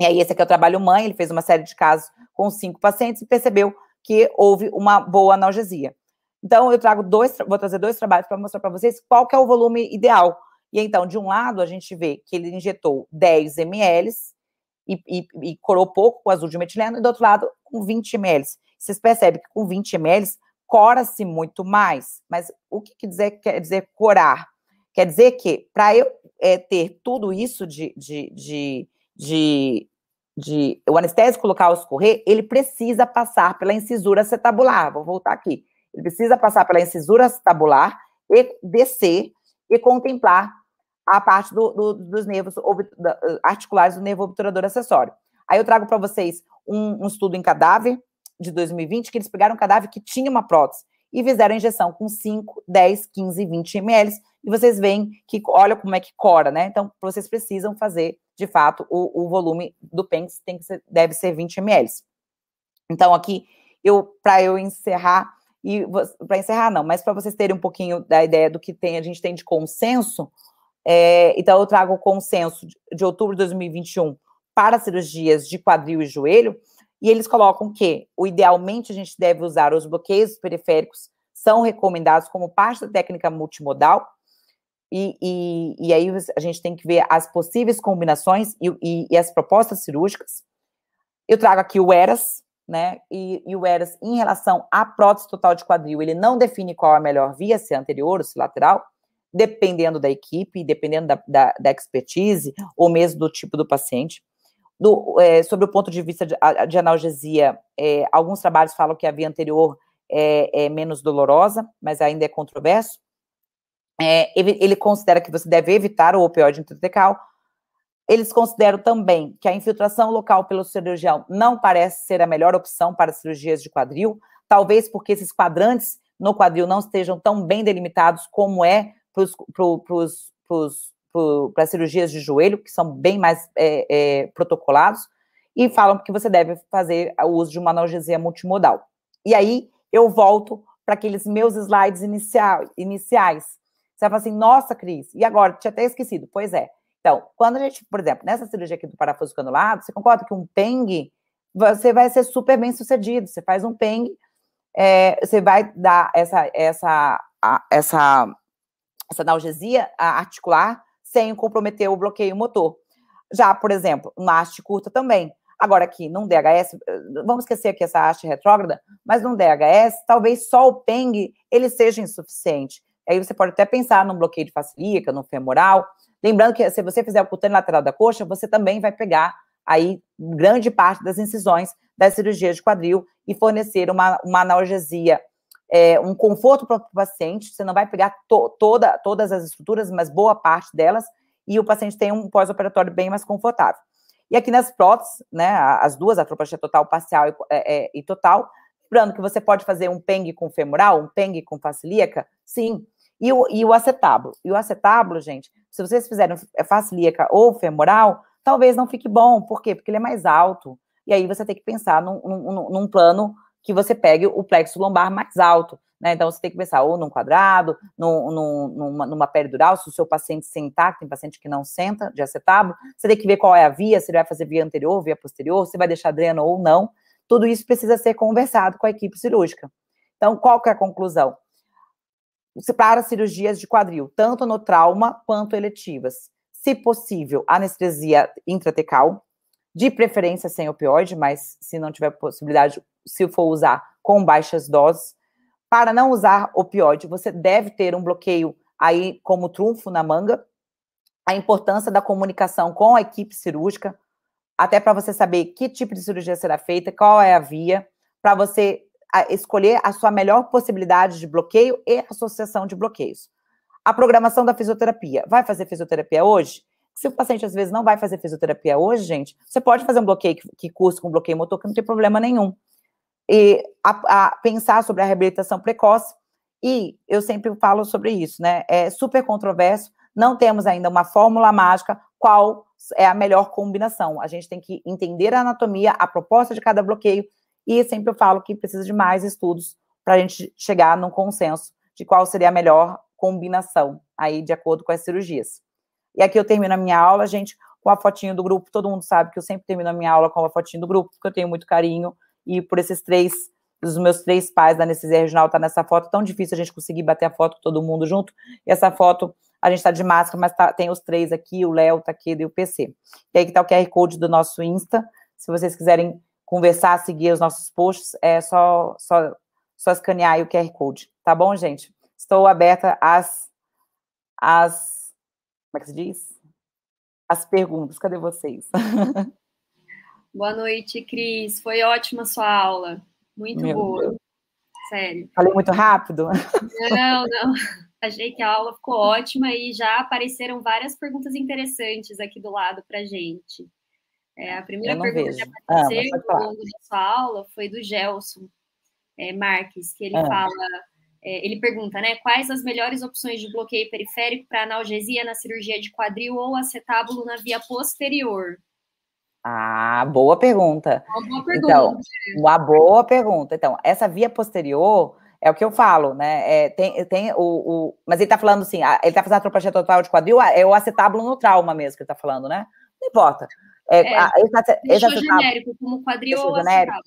B: E aí, esse aqui é o trabalho mãe, ele fez uma série de casos com cinco pacientes e percebeu que houve uma boa analgesia. Então, eu trago dois, vou trazer dois trabalhos para mostrar para vocês qual é o volume ideal. E então, de um lado, a gente vê que ele injetou 10 ml e, e, e corou pouco com azul de metileno, e do outro lado, com 20 ml. Vocês percebem que com 20 ml cora-se muito mais. Mas o que quer dizer, quer dizer corar? Quer dizer que para eu é, ter tudo isso de, de, de, de, de o anestésico local escorrer, ele precisa passar pela incisura acetabular. Vou voltar aqui. Ele precisa passar pela incisura acetabular e descer e contemplar a parte do, do, dos nervos articulares do nervo obturador acessório. Aí eu trago para vocês um, um estudo em cadáver de 2020, que eles pegaram um cadáver que tinha uma prótese e fizeram a injeção com 5, 10, 15, 20 ml, e vocês veem que, olha como é que cora, né? Então, vocês precisam fazer, de fato, o, o volume do PENS tem que ser, deve ser 20 ml. Então, aqui, eu para eu encerrar, e para encerrar não, mas para vocês terem um pouquinho da ideia do que tem, a gente tem de consenso, é, então eu trago o consenso de, de outubro de 2021 para cirurgias de quadril e joelho, e eles colocam que, o, idealmente, a gente deve usar os bloqueios periféricos, são recomendados como parte da técnica multimodal, e, e, e aí a gente tem que ver as possíveis combinações e, e, e as propostas cirúrgicas. Eu trago aqui o ERAS, né? E, e, o ERAS, em relação à prótese total de quadril, ele não define qual é a melhor via, se é anterior ou se lateral, dependendo da equipe, dependendo da, da, da expertise, ou mesmo do tipo do paciente. Do, é, sobre o ponto de vista de, de analgesia, é, alguns trabalhos falam que a via anterior é, é menos dolorosa, mas ainda é controverso. É, ele, ele, considera que você deve evitar o opioide intratecal, eles consideram também que a infiltração local pelo cirurgião não parece ser a melhor opção para cirurgias de quadril, talvez porque esses quadrantes no quadril não estejam tão bem delimitados como é para as cirurgias de joelho, que são bem mais é, é, protocolados, e falam que você deve fazer o uso de uma analgesia multimodal. E aí eu volto para aqueles meus slides inicial, iniciais. Você vai falar assim, nossa, Cris, e agora? Tinha até esquecido. Pois é, então, quando a gente, por exemplo, nessa cirurgia aqui do parafuso canulado, você concorda que um PENG, você vai ser super bem sucedido. Você faz um PENG, é, você vai dar essa, essa, essa, essa analgesia articular sem comprometer o bloqueio motor. Já, por exemplo, uma haste curta também. Agora aqui, num DHS, vamos esquecer aqui essa haste retrógrada, mas num DHS, talvez só o PENG, ele seja insuficiente. Aí você pode até pensar num bloqueio de facilíaca, no femoral, Lembrando que se você fizer o cutâneo lateral da coxa, você também vai pegar aí grande parte das incisões das cirurgias de quadril e fornecer uma, uma analgesia, é, um conforto para o paciente. Você não vai pegar to, toda, todas as estruturas, mas boa parte delas, e o paciente tem um pós-operatório bem mais confortável. E aqui nas próteses, né, as duas, a tropopatia total parcial e, é, é, e total, lembrando que você pode fazer um PENG com femoral, um PENG com facilíaca, sim, e o, e o acetábulo. E o acetábulo, gente, se vocês fizerem é, facilíaca ou femoral, talvez não fique bom. Por quê? Porque ele é mais alto. E aí você tem que pensar num, num, num plano que você pegue o plexo lombar mais alto. Né? Então, você tem que pensar ou num quadrado, num, num, numa, numa peridural, se o seu paciente sentar, tem paciente que não senta, de acetábulo, você tem que ver qual é a via, se ele vai fazer via anterior, via posterior, se vai deixar dreno ou não. Tudo isso precisa ser conversado com a equipe cirúrgica. Então, qual que é a conclusão? para cirurgias de quadril, tanto no trauma quanto eletivas. Se possível, anestesia intratecal, de preferência sem opioide, mas se não tiver possibilidade, se for usar com baixas doses. Para não usar opioide, você deve ter um bloqueio aí como trunfo na manga. A importância da comunicação com a equipe cirúrgica, até para você saber que tipo de cirurgia será feita, qual é a via, para você escolher a sua melhor possibilidade de bloqueio e associação de bloqueios. A programação da fisioterapia. Vai fazer fisioterapia hoje? Se o paciente às vezes não vai fazer fisioterapia hoje, gente, você pode fazer um bloqueio que, que curse com bloqueio motor, que não tem problema nenhum. E a, a pensar sobre a reabilitação precoce. E eu sempre falo sobre isso, né? É super controverso. Não temos ainda uma fórmula mágica qual é a melhor combinação. A gente tem que entender a anatomia, a proposta de cada bloqueio e sempre eu falo que precisa de mais estudos para a gente chegar num consenso de qual seria a melhor combinação aí de acordo com as cirurgias. E aqui eu termino a minha aula, gente, com a fotinho do grupo. Todo mundo sabe que eu sempre termino a minha aula com a fotinho do grupo, porque eu tenho muito carinho. E por esses três, os meus três pais da anestesia regional tá nessa foto, tão difícil a gente conseguir bater a foto com todo mundo junto. E essa foto, a gente está de máscara, mas tá, tem os três aqui, o Léo, o Taqueda e o PC. E aí que tá o QR Code do nosso Insta, se vocês quiserem conversar, seguir os nossos posts, é só, só, só escanear o QR Code. Tá bom, gente? Estou aberta às, às. Como é que se diz? As perguntas. Cadê vocês?
C: Boa noite, Cris. Foi ótima a sua aula. Muito Meu boa. Deus. Sério.
B: Falei muito rápido?
C: Não, não. Achei que a aula ficou ótima e já apareceram várias perguntas interessantes aqui do lado para gente. É, a primeira pergunta vejo. que apareceu ah, ao longo da sua aula foi do Gelson é, Marques, que ele ah. fala, ele pergunta, né, quais as melhores opções de bloqueio periférico para analgesia na cirurgia de quadril ou acetábulo na via posterior?
B: Ah, boa pergunta. Uma boa pergunta. Então, uma boa pergunta. Então, essa via posterior é o que eu falo, né? É, tem, tem o, o, Mas ele tá falando assim, ele tá fazendo a tropopatia total de quadril, é o acetábulo no trauma mesmo que ele tá falando, né? Não importa.
C: É, é, a, esse, esse acetábulo, genérico, como quadril ou acetábulo.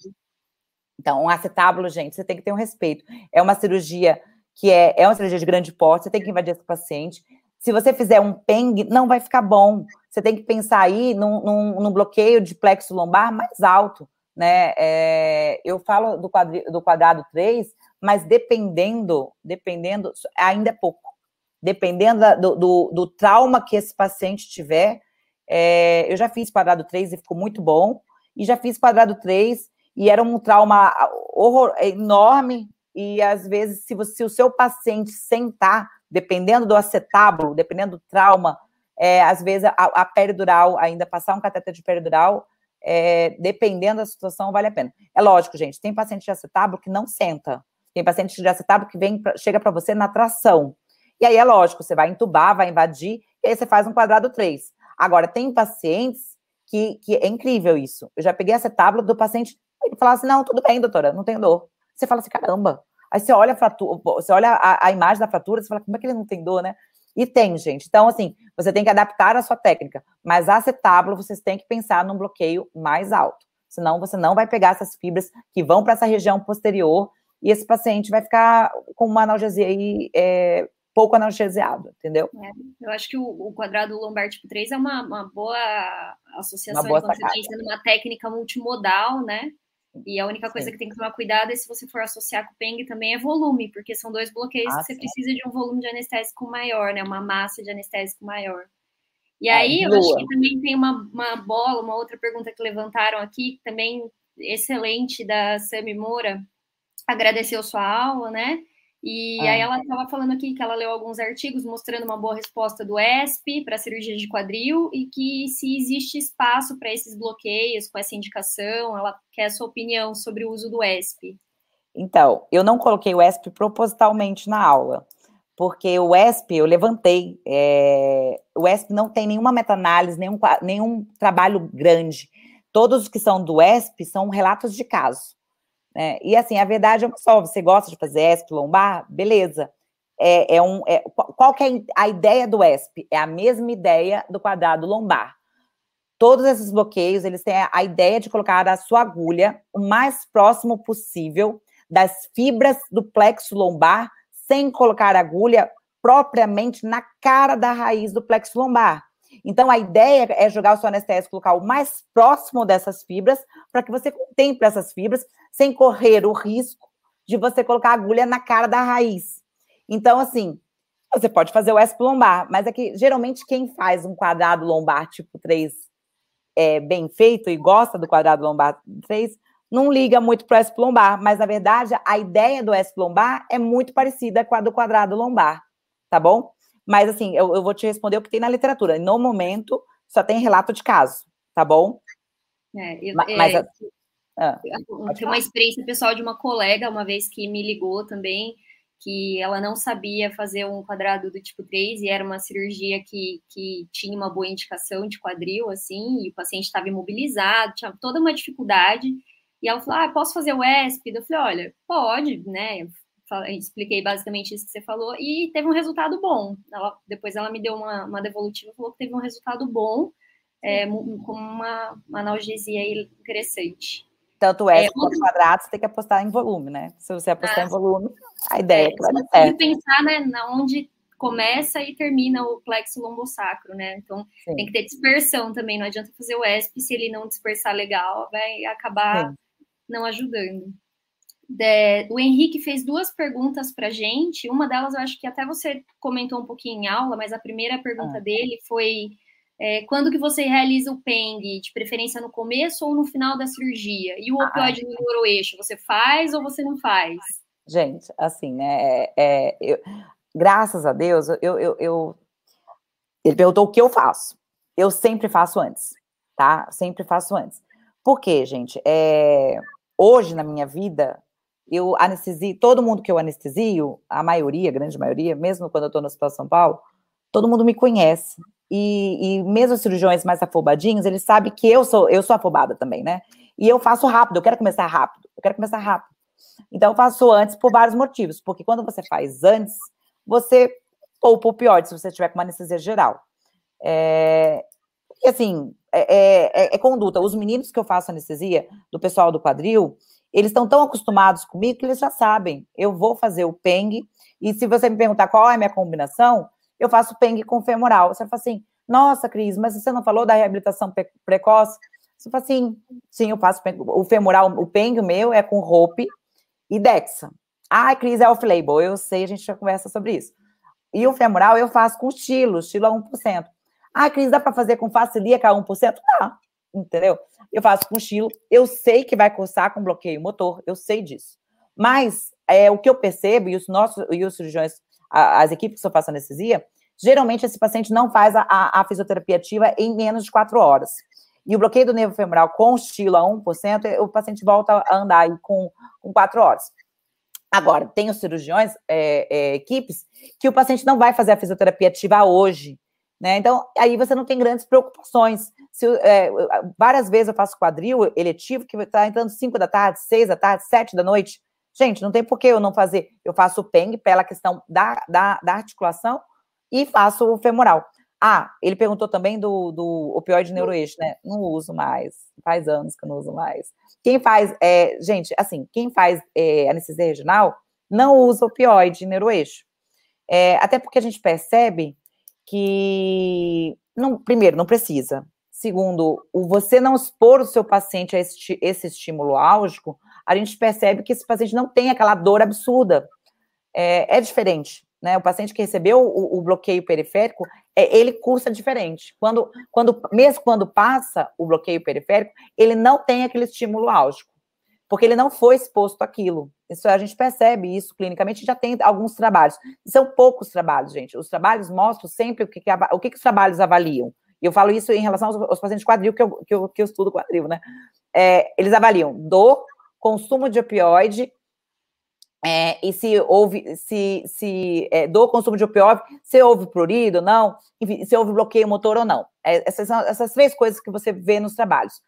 B: Então, um acetábulo, gente, você tem que ter um respeito. É uma cirurgia que é, é uma cirurgia de grande porte, você tem que invadir esse paciente. Se você fizer um PENG, não vai ficar bom. Você tem que pensar aí num, num, num bloqueio de plexo lombar mais alto, né? É, eu falo do, quadri, do quadrado 3, mas dependendo, dependendo, ainda é pouco. Dependendo do, do, do trauma que esse paciente tiver, é, eu já fiz quadrado 3 e ficou muito bom, e já fiz quadrado 3 e era um trauma horror, enorme, e às vezes, se, você, se o seu paciente sentar, dependendo do acetábulo, dependendo do trauma, é, às vezes a, a peridural, ainda passar um cateter de peridural, é, dependendo da situação, vale a pena. É lógico, gente, tem paciente de acetábulo que não senta, tem paciente de acetábulo que vem, chega para você na tração. E aí é lógico, você vai entubar, vai invadir, e aí você faz um quadrado 3. Agora, tem pacientes que, que é incrível isso. Eu já peguei acetábulo do paciente, ele falava assim: não, tudo bem, doutora, não tenho dor. Você fala assim, caramba. Aí você olha a fratura, você olha a, a imagem da fratura, você fala, como é que ele não tem dor, né? E tem, gente. Então, assim, você tem que adaptar a sua técnica. Mas acetábulo, vocês têm que pensar num bloqueio mais alto. Senão, você não vai pegar essas fibras que vão para essa região posterior e esse paciente vai ficar com uma analgesia aí é, pouco analgesiado, entendeu?
C: É, eu acho que o, o, quadrado lombar tipo 3 é uma, uma boa associação uma boa quando você está uma técnica multimodal, né? E a única coisa Sim. que tem que tomar cuidado é se você for associar com o PENG também é volume, porque são dois bloqueios ah, que você sim. precisa de um volume de anestésico maior, né? Uma massa de anestésico maior. E ah, aí, eu acho que também tem uma, uma bola, uma outra pergunta que levantaram aqui, também excelente, da Sami Moura, agradeceu sua aula, né? E ah. aí ela estava falando aqui que ela leu alguns artigos mostrando uma boa resposta do ESP para cirurgia de quadril e que se existe espaço para esses bloqueios com essa indicação, ela quer a sua opinião sobre o uso do ESP.
B: Então, eu não coloquei o ESP propositalmente na aula, porque o ESP eu levantei. É, o ESP não tem nenhuma meta-análise, nenhum, nenhum trabalho grande. Todos os que são do ESP são relatos de caso. Né? E assim, a verdade é só, você gosta de fazer ESP lombar? Beleza. É, é um, é, qual que é a ideia do ESP? É a mesma ideia do quadrado lombar. Todos esses bloqueios, eles têm a ideia de colocar a sua agulha o mais próximo possível das fibras do plexo lombar, sem colocar a agulha propriamente na cara da raiz do plexo lombar. Então, a ideia é jogar o seu anestésico local mais próximo dessas fibras, para que você contemple essas fibras, sem correr o risco de você colocar a agulha na cara da raiz. Então, assim, você pode fazer o S lombar, mas é que geralmente quem faz um quadrado lombar tipo 3 é, bem feito e gosta do quadrado lombar 3, não liga muito para o S lombar, mas na verdade a ideia do S lombar é muito parecida com a do quadrado lombar, tá bom? Mas, assim, eu, eu vou te responder o que tem na literatura. No momento, só tem relato de caso, tá bom?
C: É, eu, mas, é, ah, tem uma experiência pessoal de uma colega, uma vez que me ligou também, que ela não sabia fazer um quadrado do tipo 3 e era uma cirurgia que, que tinha uma boa indicação de quadril, assim, e o paciente estava imobilizado, tinha toda uma dificuldade. E ela falou: Ah, posso fazer o ESP? Eu falei: Olha, pode, né? Expliquei basicamente isso que você falou, e teve um resultado bom. Ela, depois ela me deu uma, uma devolutiva falou que teve um resultado bom, é, com uma, uma analgesia interessante.
B: Tanto é, é quanto quadrado, você tem que apostar em volume, né? Se você apostar ah, em volume, a ideia é, é.
C: Tem que pensar né, na onde começa e termina o plexo lombosacro, né? Então Sim. tem que ter dispersão também. Não adianta fazer o ESP se ele não dispersar legal, vai acabar Sim. não ajudando. De, o Henrique fez duas perguntas para gente. Uma delas eu acho que até você comentou um pouquinho em aula, mas a primeira pergunta ah. dele foi é, quando que você realiza o PENG, de preferência no começo ou no final da cirurgia? E o ah, opioide no neuroeixo, você faz ou você não faz?
B: Gente, assim, né? É, é, eu, graças a Deus, eu, eu, eu, ele perguntou o que eu faço. Eu sempre faço antes. tá? Sempre faço antes. Por quê, gente? É, hoje, na minha vida, eu anestesio, todo mundo que eu anestesio, a maioria, a grande maioria, mesmo quando eu estou no Hospital São Paulo, todo mundo me conhece. E, e mesmo os cirurgiões mais afobadinhos, eles sabem que eu sou, eu sou afobada também, né? E eu faço rápido, eu quero começar rápido, eu quero começar rápido. Então, eu faço antes por vários motivos, porque quando você faz antes, você poupa o pior, se você tiver com uma anestesia geral. É, e assim, é, é, é, é, conduta. Os meninos que eu faço anestesia, do pessoal do quadril, eles estão tão acostumados comigo que eles já sabem. Eu vou fazer o PENG, e se você me perguntar qual é a minha combinação, eu faço PENG com femoral. Você fala assim, nossa, Cris, mas você não falou da reabilitação precoce? Você fala assim, sim, eu faço o femoral, o PENG meu é com ROPE e DEXA. Ah, Cris, é off-label, eu sei, a gente já conversa sobre isso. E o femoral eu faço com estilo, estilo a 1%. Ah, Cris, dá para fazer com facilíaca a 1%? Dá, entendeu? Eu faço com estilo, eu sei que vai cursar com bloqueio motor, eu sei disso. Mas é, o que eu percebo, e os nossos e os cirurgiões, as equipes que eu faço anestesia, geralmente esse paciente não faz a, a, a fisioterapia ativa em menos de quatro horas. E o bloqueio do nervo femoral com estilo a 1%, o paciente volta a andar aí com, com quatro horas. Agora, tem os cirurgiões, é, é, equipes, que o paciente não vai fazer a fisioterapia ativa hoje. Né? Então, aí você não tem grandes preocupações. Se, é, várias vezes eu faço quadril eletivo que está entrando 5 da tarde, 6 da tarde, 7 da noite. Gente, não tem por que eu não fazer. Eu faço o PENG pela questão da, da, da articulação e faço o femoral. Ah, ele perguntou também do, do opioide neuroeixo, né? Não uso mais. Faz anos que eu não uso mais. Quem faz, é, gente, assim, quem faz é, anestesia regional não usa opioide neuroeixo. É, até porque a gente percebe que, não, primeiro, não precisa. Segundo, o você não expor o seu paciente a esse, esse estímulo álgico, a gente percebe que esse paciente não tem aquela dor absurda. É, é diferente, né? O paciente que recebeu o, o, bloqueio periférico, é, ele cursa diferente. Quando, quando, mesmo quando passa o bloqueio periférico, ele não tem aquele estímulo álgico, porque ele não foi exposto àquilo. Isso a gente percebe isso clinicamente, já tem alguns trabalhos. São poucos trabalhos, gente. Os trabalhos mostram sempre o que, que o que, que os trabalhos avaliam. Eu falo isso em relação aos, aos pacientes quadril, que eu, que eu, que eu estudo quadril, né? É, eles avaliam dor, consumo de opioide, é, e se houve, se, se é, dor, consumo de opioide, se houve prurido ou não, enfim, se houve bloqueio motor ou não. É, essas são essas três coisas que você vê nos trabalhos.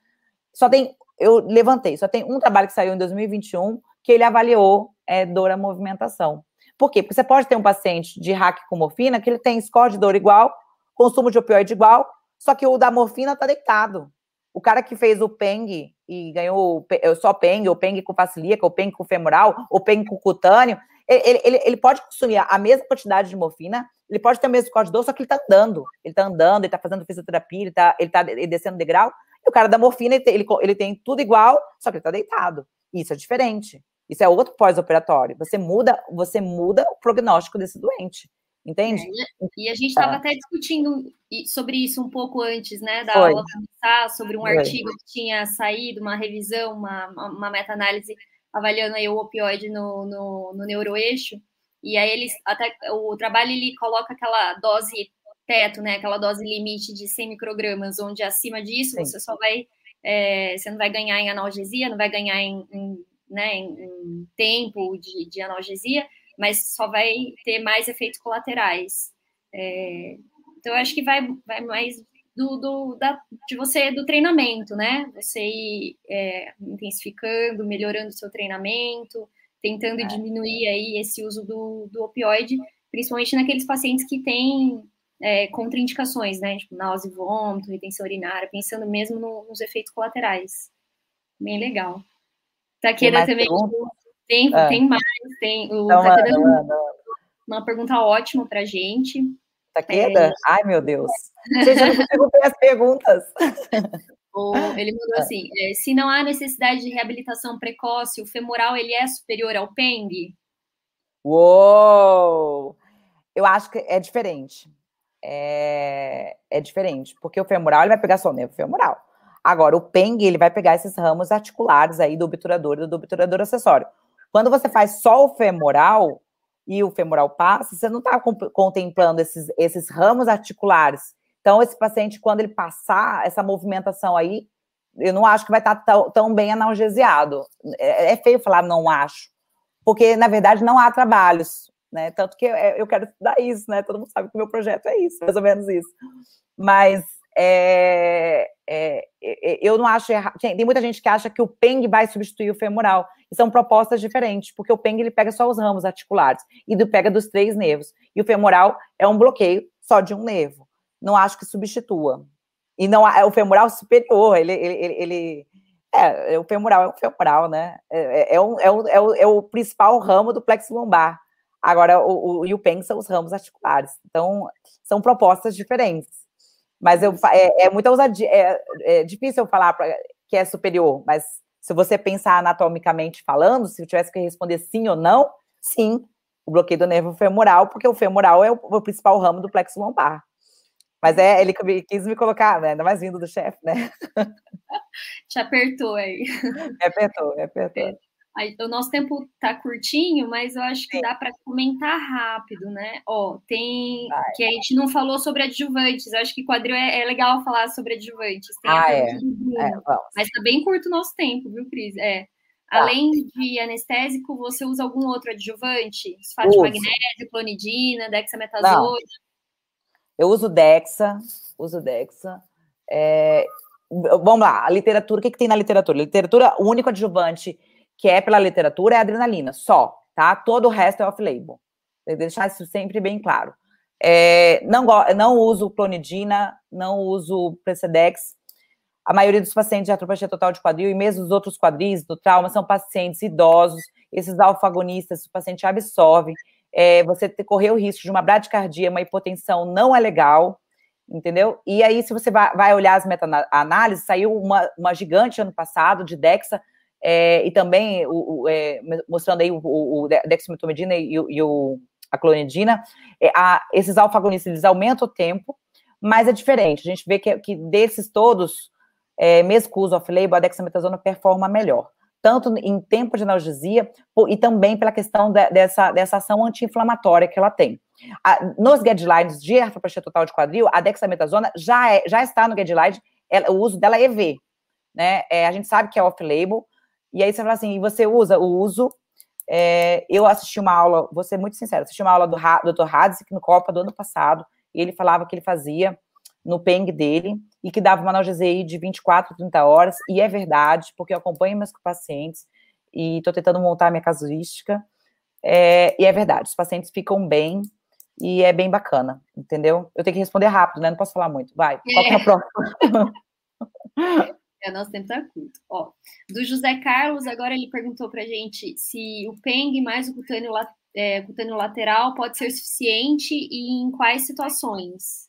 B: Só tem, eu levantei, só tem um trabalho que saiu em 2021 que ele avaliou é, dor à movimentação. Por quê? Porque você pode ter um paciente de hack com morfina que ele tem score de dor igual, consumo de opioide igual, só que o da morfina está deitado. O cara que fez o PENG e ganhou só PENG, ou PENG com facilíaca, ou PENG com femoral, ou PENG com cutâneo, ele, ele, ele pode consumir a mesma quantidade de morfina, ele pode ter o mesmo score de dor, só que ele está andando. Ele está andando, ele está fazendo fisioterapia, ele está ele tá descendo degrau. E o cara da morfina, ele tem, ele, ele tem tudo igual, só que ele está deitado. Isso é diferente. Isso é outro pós-operatório. Você muda, você muda o prognóstico desse doente. Entende?
C: É, e a gente estava é. até discutindo sobre isso um pouco antes, né, da Foi. aula começar, sobre um Foi. artigo que tinha saído, uma revisão, uma, uma meta-análise avaliando aí o opioide no, no, no neuroeixo. E aí eles até o trabalho ele coloca aquela dose teto, né, aquela dose limite de 100 microgramas, onde acima disso Sim. você só vai, é, você não vai ganhar em analgesia, não vai ganhar em, em né, em, em tempo de, de, analgesia, mas só vai ter mais efeitos colaterais. É, então, eu acho que vai, vai mais do, do da, de você, do treinamento, né? Você ir é, intensificando, melhorando o seu treinamento, tentando é. diminuir aí esse uso do, do opioide, principalmente naqueles pacientes que têm é, contraindicações, né? Tipo, náusea e vômito, retenção urinária, pensando mesmo no, nos efeitos colaterais. Bem legal. Taqueda também tem, ah. tem mais, tem. O não, Taqueda manda, manda. uma pergunta ótima para gente.
B: Taqueda? É... Ai, meu Deus. Gente, eu não consigo as perguntas.
C: Ele mandou ah. assim: é, se não há necessidade de reabilitação precoce, o femoral ele é superior ao PENG?
B: Uou! Eu acho que é diferente. É, é diferente, porque o femoral ele vai pegar só o nervo femoral. Agora, o PENG, ele vai pegar esses ramos articulares aí do obturador e do obturador acessório. Quando você faz só o femoral e o femoral passa, você não está contemplando esses, esses ramos articulares. Então, esse paciente, quando ele passar essa movimentação aí, eu não acho que vai estar tão, tão bem analgesiado. É, é, feio falar não acho, porque, na verdade, não há trabalhos, né? Tanto que eu, eu quero estudar isso, né? Todo mundo sabe que o meu projeto é isso, mais ou menos isso. Mas é, é, é, eu não acho errado. Tem muita gente que acha que o PENG vai substituir o femoral. E são propostas diferentes, porque o PENG ele pega só os ramos articulares e pega dos três nervos. E o femoral é um bloqueio só de um nervo. Não acho que substitua. E não é o femoral superior, ele, ele, ele é, é, o femoral é o femoral, né? É, é, é, um, é, é, o, é o principal ramo do plexo lombar. Agora, o, o, e o PEN são os ramos articulares. Então, são propostas diferentes. Mas eu, é, é muita ousadia. É, é difícil eu falar pra, que é superior, mas se você pensar anatomicamente falando, se eu tivesse que responder sim ou não, sim, o bloqueio do nervo femoral, porque o femoral é o, o principal ramo do plexo lombar. Mas é, ele quis me colocar, né? ainda mais vindo do chefe, né?
C: Te apertou aí.
B: Me apertou, me apertou.
C: O nosso tempo tá curtinho, mas eu acho que dá para comentar rápido, né? Ó, tem que a gente não falou sobre adjuvantes. Eu acho que quadril é, é legal falar sobre adjuvantes. Tem
B: ah, é. é
C: mas tá bem curto o nosso tempo, viu, Cris? É. Tá. Além de anestésico, você usa algum outro adjuvante? Sulfato de magnésio, clonidina, dexametasona?
B: Eu uso Dexa, uso Dexa. É, vamos lá, a literatura, o que, que tem na literatura? Literatura, o único adjuvante que é pela literatura, é adrenalina, só, tá? Todo o resto é off-label. Deixar isso sempre bem claro. É, não, não uso clonidina, não uso Precedex. A maioria dos pacientes de atropatia total de quadril e mesmo os outros quadris do trauma são pacientes idosos. Esses alfagonistas, o paciente absorve. É, você correr o risco de uma bradicardia, uma hipotensão, não é legal, entendeu? E aí, se você vai, olhar as meta-análises, saiu uma, uma gigante ano passado de DEXA, é, e também o, o, é, mostrando aí o, o dexmetomidina e, e a clonidina, é, a, esses alfagonistas, eles aumentam o tempo, mas é diferente, a gente vê que, que desses todos, é, mesmo com o uso off-label, a dexametasona performa melhor, tanto em tempo de analgesia e também pela questão de, dessa, dessa ação anti-inflamatória que ela tem. A, nos guidelines de artropatia total de quadril, a dexametasona já, é, já está no guideline, ela, o uso dela é EV, né? É, a gente sabe que é off-label, e aí você fala assim, e você usa o uso. É, eu assisti uma aula, vou ser muito sincera, assisti uma aula do Dr. Hadzik no Copa do ano passado, e ele falava que ele fazia no PENG dele e que dava uma analgesia de 24, 30 horas, e é verdade, porque eu acompanho meus pacientes e estou tentando montar minha casuística, é, e é verdade, os pacientes ficam bem e é bem bacana, entendeu? Eu tenho que responder rápido, né? Não posso falar muito. Vai, qual que é a próxima?
C: É, nosso tempo tá curto. Ó, do José Carlos, agora ele perguntou pra gente se o PENG mais o cutâneo, é, cutâneo lateral pode ser suficiente e em quais situações?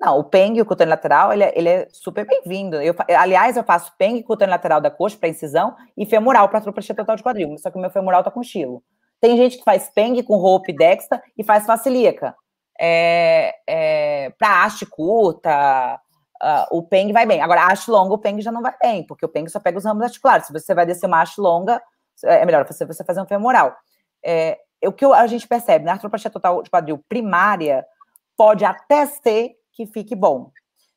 B: Não, o PENG, o cutâneo lateral, ele é, ele é super bem-vindo. aliás, eu faço PENG, cutâneo lateral da coxa para incisão e femoral para atropatia total de quadril, só que o meu femoral tá com estilo. Tem gente que faz PENG com roupa dexta e faz facilíaca. É, é, para haste curta, uh, o PENG vai bem. Agora, a haste longa, o PENG já não vai bem, porque o PENG só pega os ramos articulares. Se você vai descer uma haste longa, é melhor você, você fazer um femoral. É, o que a gente percebe na artropatia total de quadril primária, pode até ser que fique bom.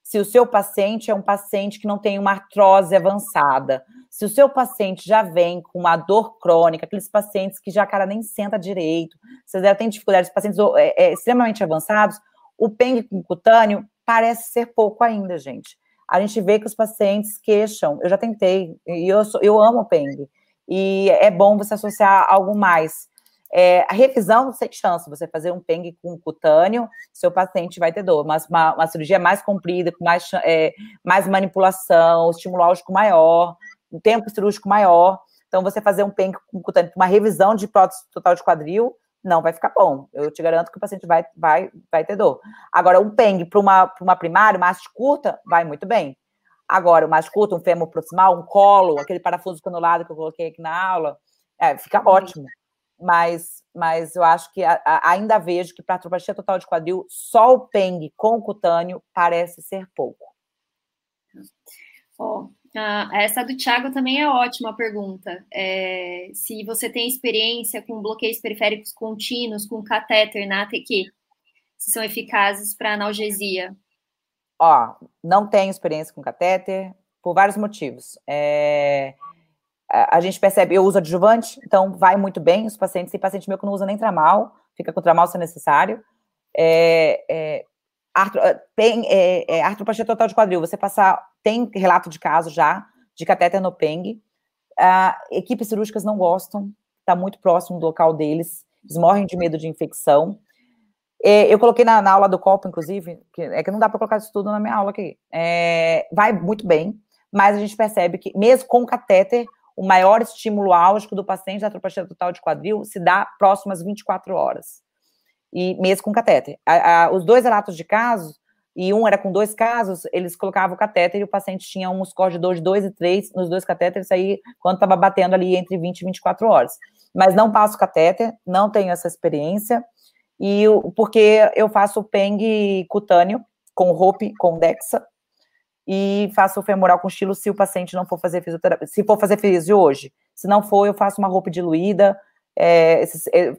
B: Se o seu paciente é um paciente que não tem uma artrose avançada, se o seu paciente já vem com uma dor crônica, aqueles pacientes que já, cara, nem senta direito, você já tem dificuldades, pacientes é, é, extremamente avançados, o PENG cutâneo parece ser pouco ainda, gente. A gente vê que os pacientes queixam. Eu já tentei, e eu, sou, eu amo o PENG. E é bom você associar algo mais. É, a revisão, sem chance, você fazer um PENG com cutâneo, seu paciente vai ter dor, mas uma, uma cirurgia mais comprida, com mais, é, mais manipulação, estimulógico maior, um tempo cirúrgico maior. Então, você fazer um PENG com cutâneo, uma revisão de prótese total de quadril, não vai ficar bom. Eu te garanto que o paciente vai, vai, vai ter dor. Agora, um PENG para uma, uma primária, uma haste curta, vai muito bem. Agora, uma haste curta, um fêmur proximal, um colo, aquele parafuso canulado que eu coloquei aqui na aula, é, fica uhum. ótimo. Mas, mas eu acho que a, a, ainda vejo que para atropatia total de quadril, só o PENG com cutâneo parece ser pouco.
C: Oh, ah, essa do Thiago também é ótima pergunta. É, se você tem experiência com bloqueios periféricos contínuos, com catéter na ATQ, se são eficazes para analgesia.
B: Ó, não tenho experiência com catéter, por vários motivos. É, a gente percebe, eu uso adjuvante, então vai muito bem. Os pacientes, tem paciente meu que não usa nem tramal, fica com tramal se necessário. É, é, tem é, é, artroplastia total de quadril. Você passar, tem relato de caso já de catéter no PENG. Ah, equipes cirúrgicas não gostam, está muito próximo do local deles, eles morrem de medo de infecção. É, eu coloquei na, na, aula do copo, inclusive, que é que não dá para colocar isso tudo na minha aula aqui. É, vai muito bem, mas a gente percebe que, mesmo com catéter, o maior estímulo álgico do paciente da atropia total de quadril se dá próximas 24 horas. E mesmo com catéter. A, a, os dois relatos de casos, e um era com dois casos, eles colocavam o catéter e o paciente tinha um score de 2, 2 e 3 nos dois catéteres aí quando estava batendo ali entre 20 e 24 horas. Mas não passo catéter, não tenho essa experiência, e porque eu faço PENG cutâneo com roupa, com DEXA, e faço o femoral com estilo se o paciente não for fazer fisioterapia, se for fazer fisio hoje. Se não for, eu faço uma roupa diluída, é,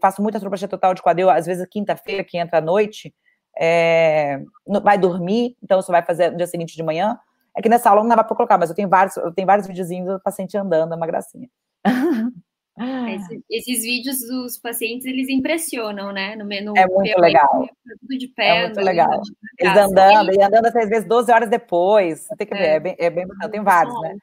B: faço muita tropopatia total de quadril, às vezes quinta-feira que entra à noite, é, vai dormir, então você vai fazer no dia seguinte de manhã. É que nessa aula não dava para colocar, mas eu tenho vários, eu tenho vários videozinhos do paciente andando, é uma gracinha.
C: Esse, esses vídeos dos pacientes, eles impressionam, né? No,
B: no é muito legal. Tudo de pé. É muito legal. Eles andando, e andando às vezes 12 horas depois. Tem que ver, é, é bem, é bem Tem vários, né?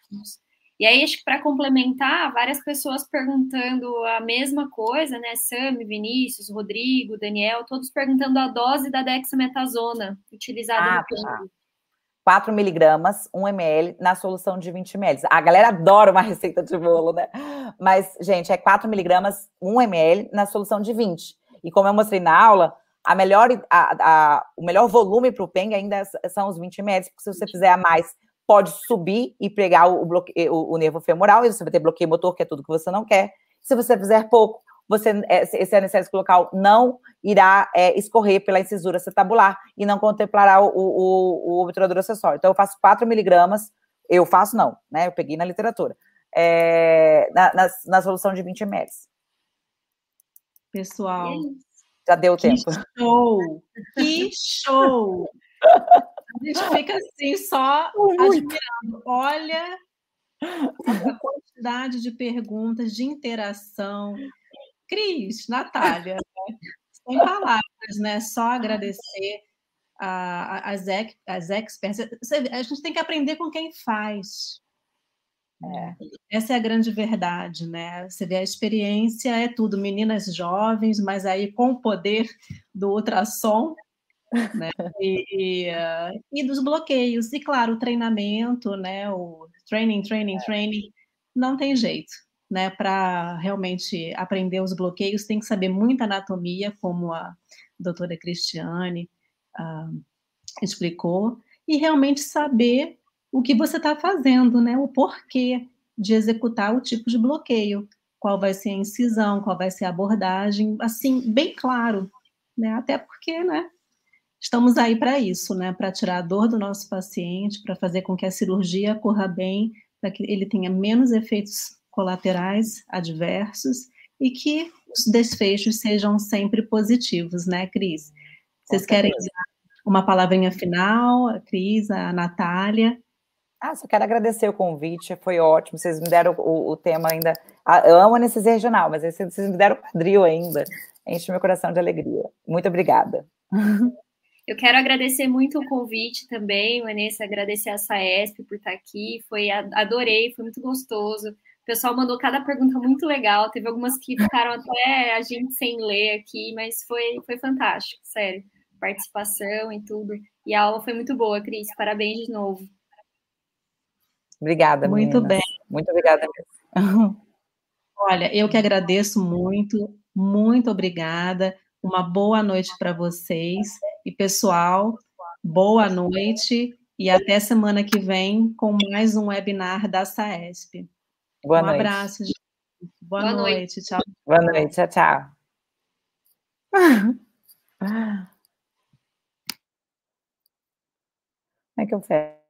C: E aí, acho que para complementar, várias pessoas perguntando a mesma coisa, né? Sami, Vinícius, Rodrigo, Daniel, todos perguntando a dose da dexametasona utilizada ah, no
B: tá. 4 miligramas, 1 ml, na solução de 20 ml. A galera adora uma receita de bolo, né? Mas, gente, é 4 miligramas, 1 ml, na solução de 20. E como eu mostrei na aula, a melhor, a, a, o melhor volume para o PENG ainda são os 20 ml, porque se você fizer a mais, pode subir e pregar o, bloque, o, o nervo femoral, e você vai ter bloqueio motor, que é tudo que você não quer. Se você fizer pouco, você, é, esse anestésico local não irá é, escorrer pela incisura acetabular e não contemplará o, o, o obturador acessório. Então, eu faço 4 miligramas, eu faço não, né? Eu peguei na literatura, é, na, na, na, solução de 20 ml.
A: Pessoal,
B: já deu
A: que
B: tempo.
A: Show! Que show! A gente fica assim, só admirando. Olha a quantidade de perguntas, de interação, Cris, Natália, né? sem palavras, né? Só agradecer as, as experts. A gente tem que aprender com quem faz. É. Essa é a grande verdade, né? Você vê a experiência é tudo, meninas jovens, mas aí com o poder do ultrassom, né? E, e, uh, e dos bloqueios. E claro, o treinamento, né? O training, training, training, não tem jeito né, para realmente aprender os bloqueios, tem que saber muita anatomia, como a doutora Cristiane uh, explicou, e realmente saber o que você está fazendo, né, o porquê de executar o tipo de bloqueio, qual vai ser a incisão, qual vai ser a abordagem, assim, bem claro, né, até porque, né, estamos aí para isso, né, para tirar a dor do nosso paciente, para fazer com que a cirurgia corra bem, para que ele tenha menos efeitos colaterais adversos e que os desfechos sejam sempre positivos, né, Cris? Vocês querem uma palavrinha final, a Cris, a Natália?
B: Ah, só quero agradecer o convite, foi ótimo. Vocês me deram o, o tema ainda. Ah, eu amo anestesia regional, mas vocês me deram o quadril ainda. Enche meu coração de alegria. Muito obrigada.
C: Eu quero agradecer muito o convite também, Vanessa, agradecer a SAESP por estar aqui. Foi, adorei, foi muito gostoso. O pessoal mandou cada pergunta muito legal. Teve algumas que ficaram até a gente sem ler aqui, mas foi, foi fantástico, sério. Participação e tudo. E a aula foi muito boa, Cris. Parabéns de novo.
B: Obrigada,
A: Muito
B: meninas.
A: bem.
B: Muito obrigada mesmo.
A: Olha, eu que agradeço muito, muito obrigada. Uma boa noite para vocês. E, pessoal, boa noite e até semana que vem com mais um webinar da SAESP.
B: Boa
A: um
B: noite.
A: abraço, gente. Boa, Boa noite. noite. Tchau.
B: Boa noite. Tchau, tchau. Como é que eu fecho?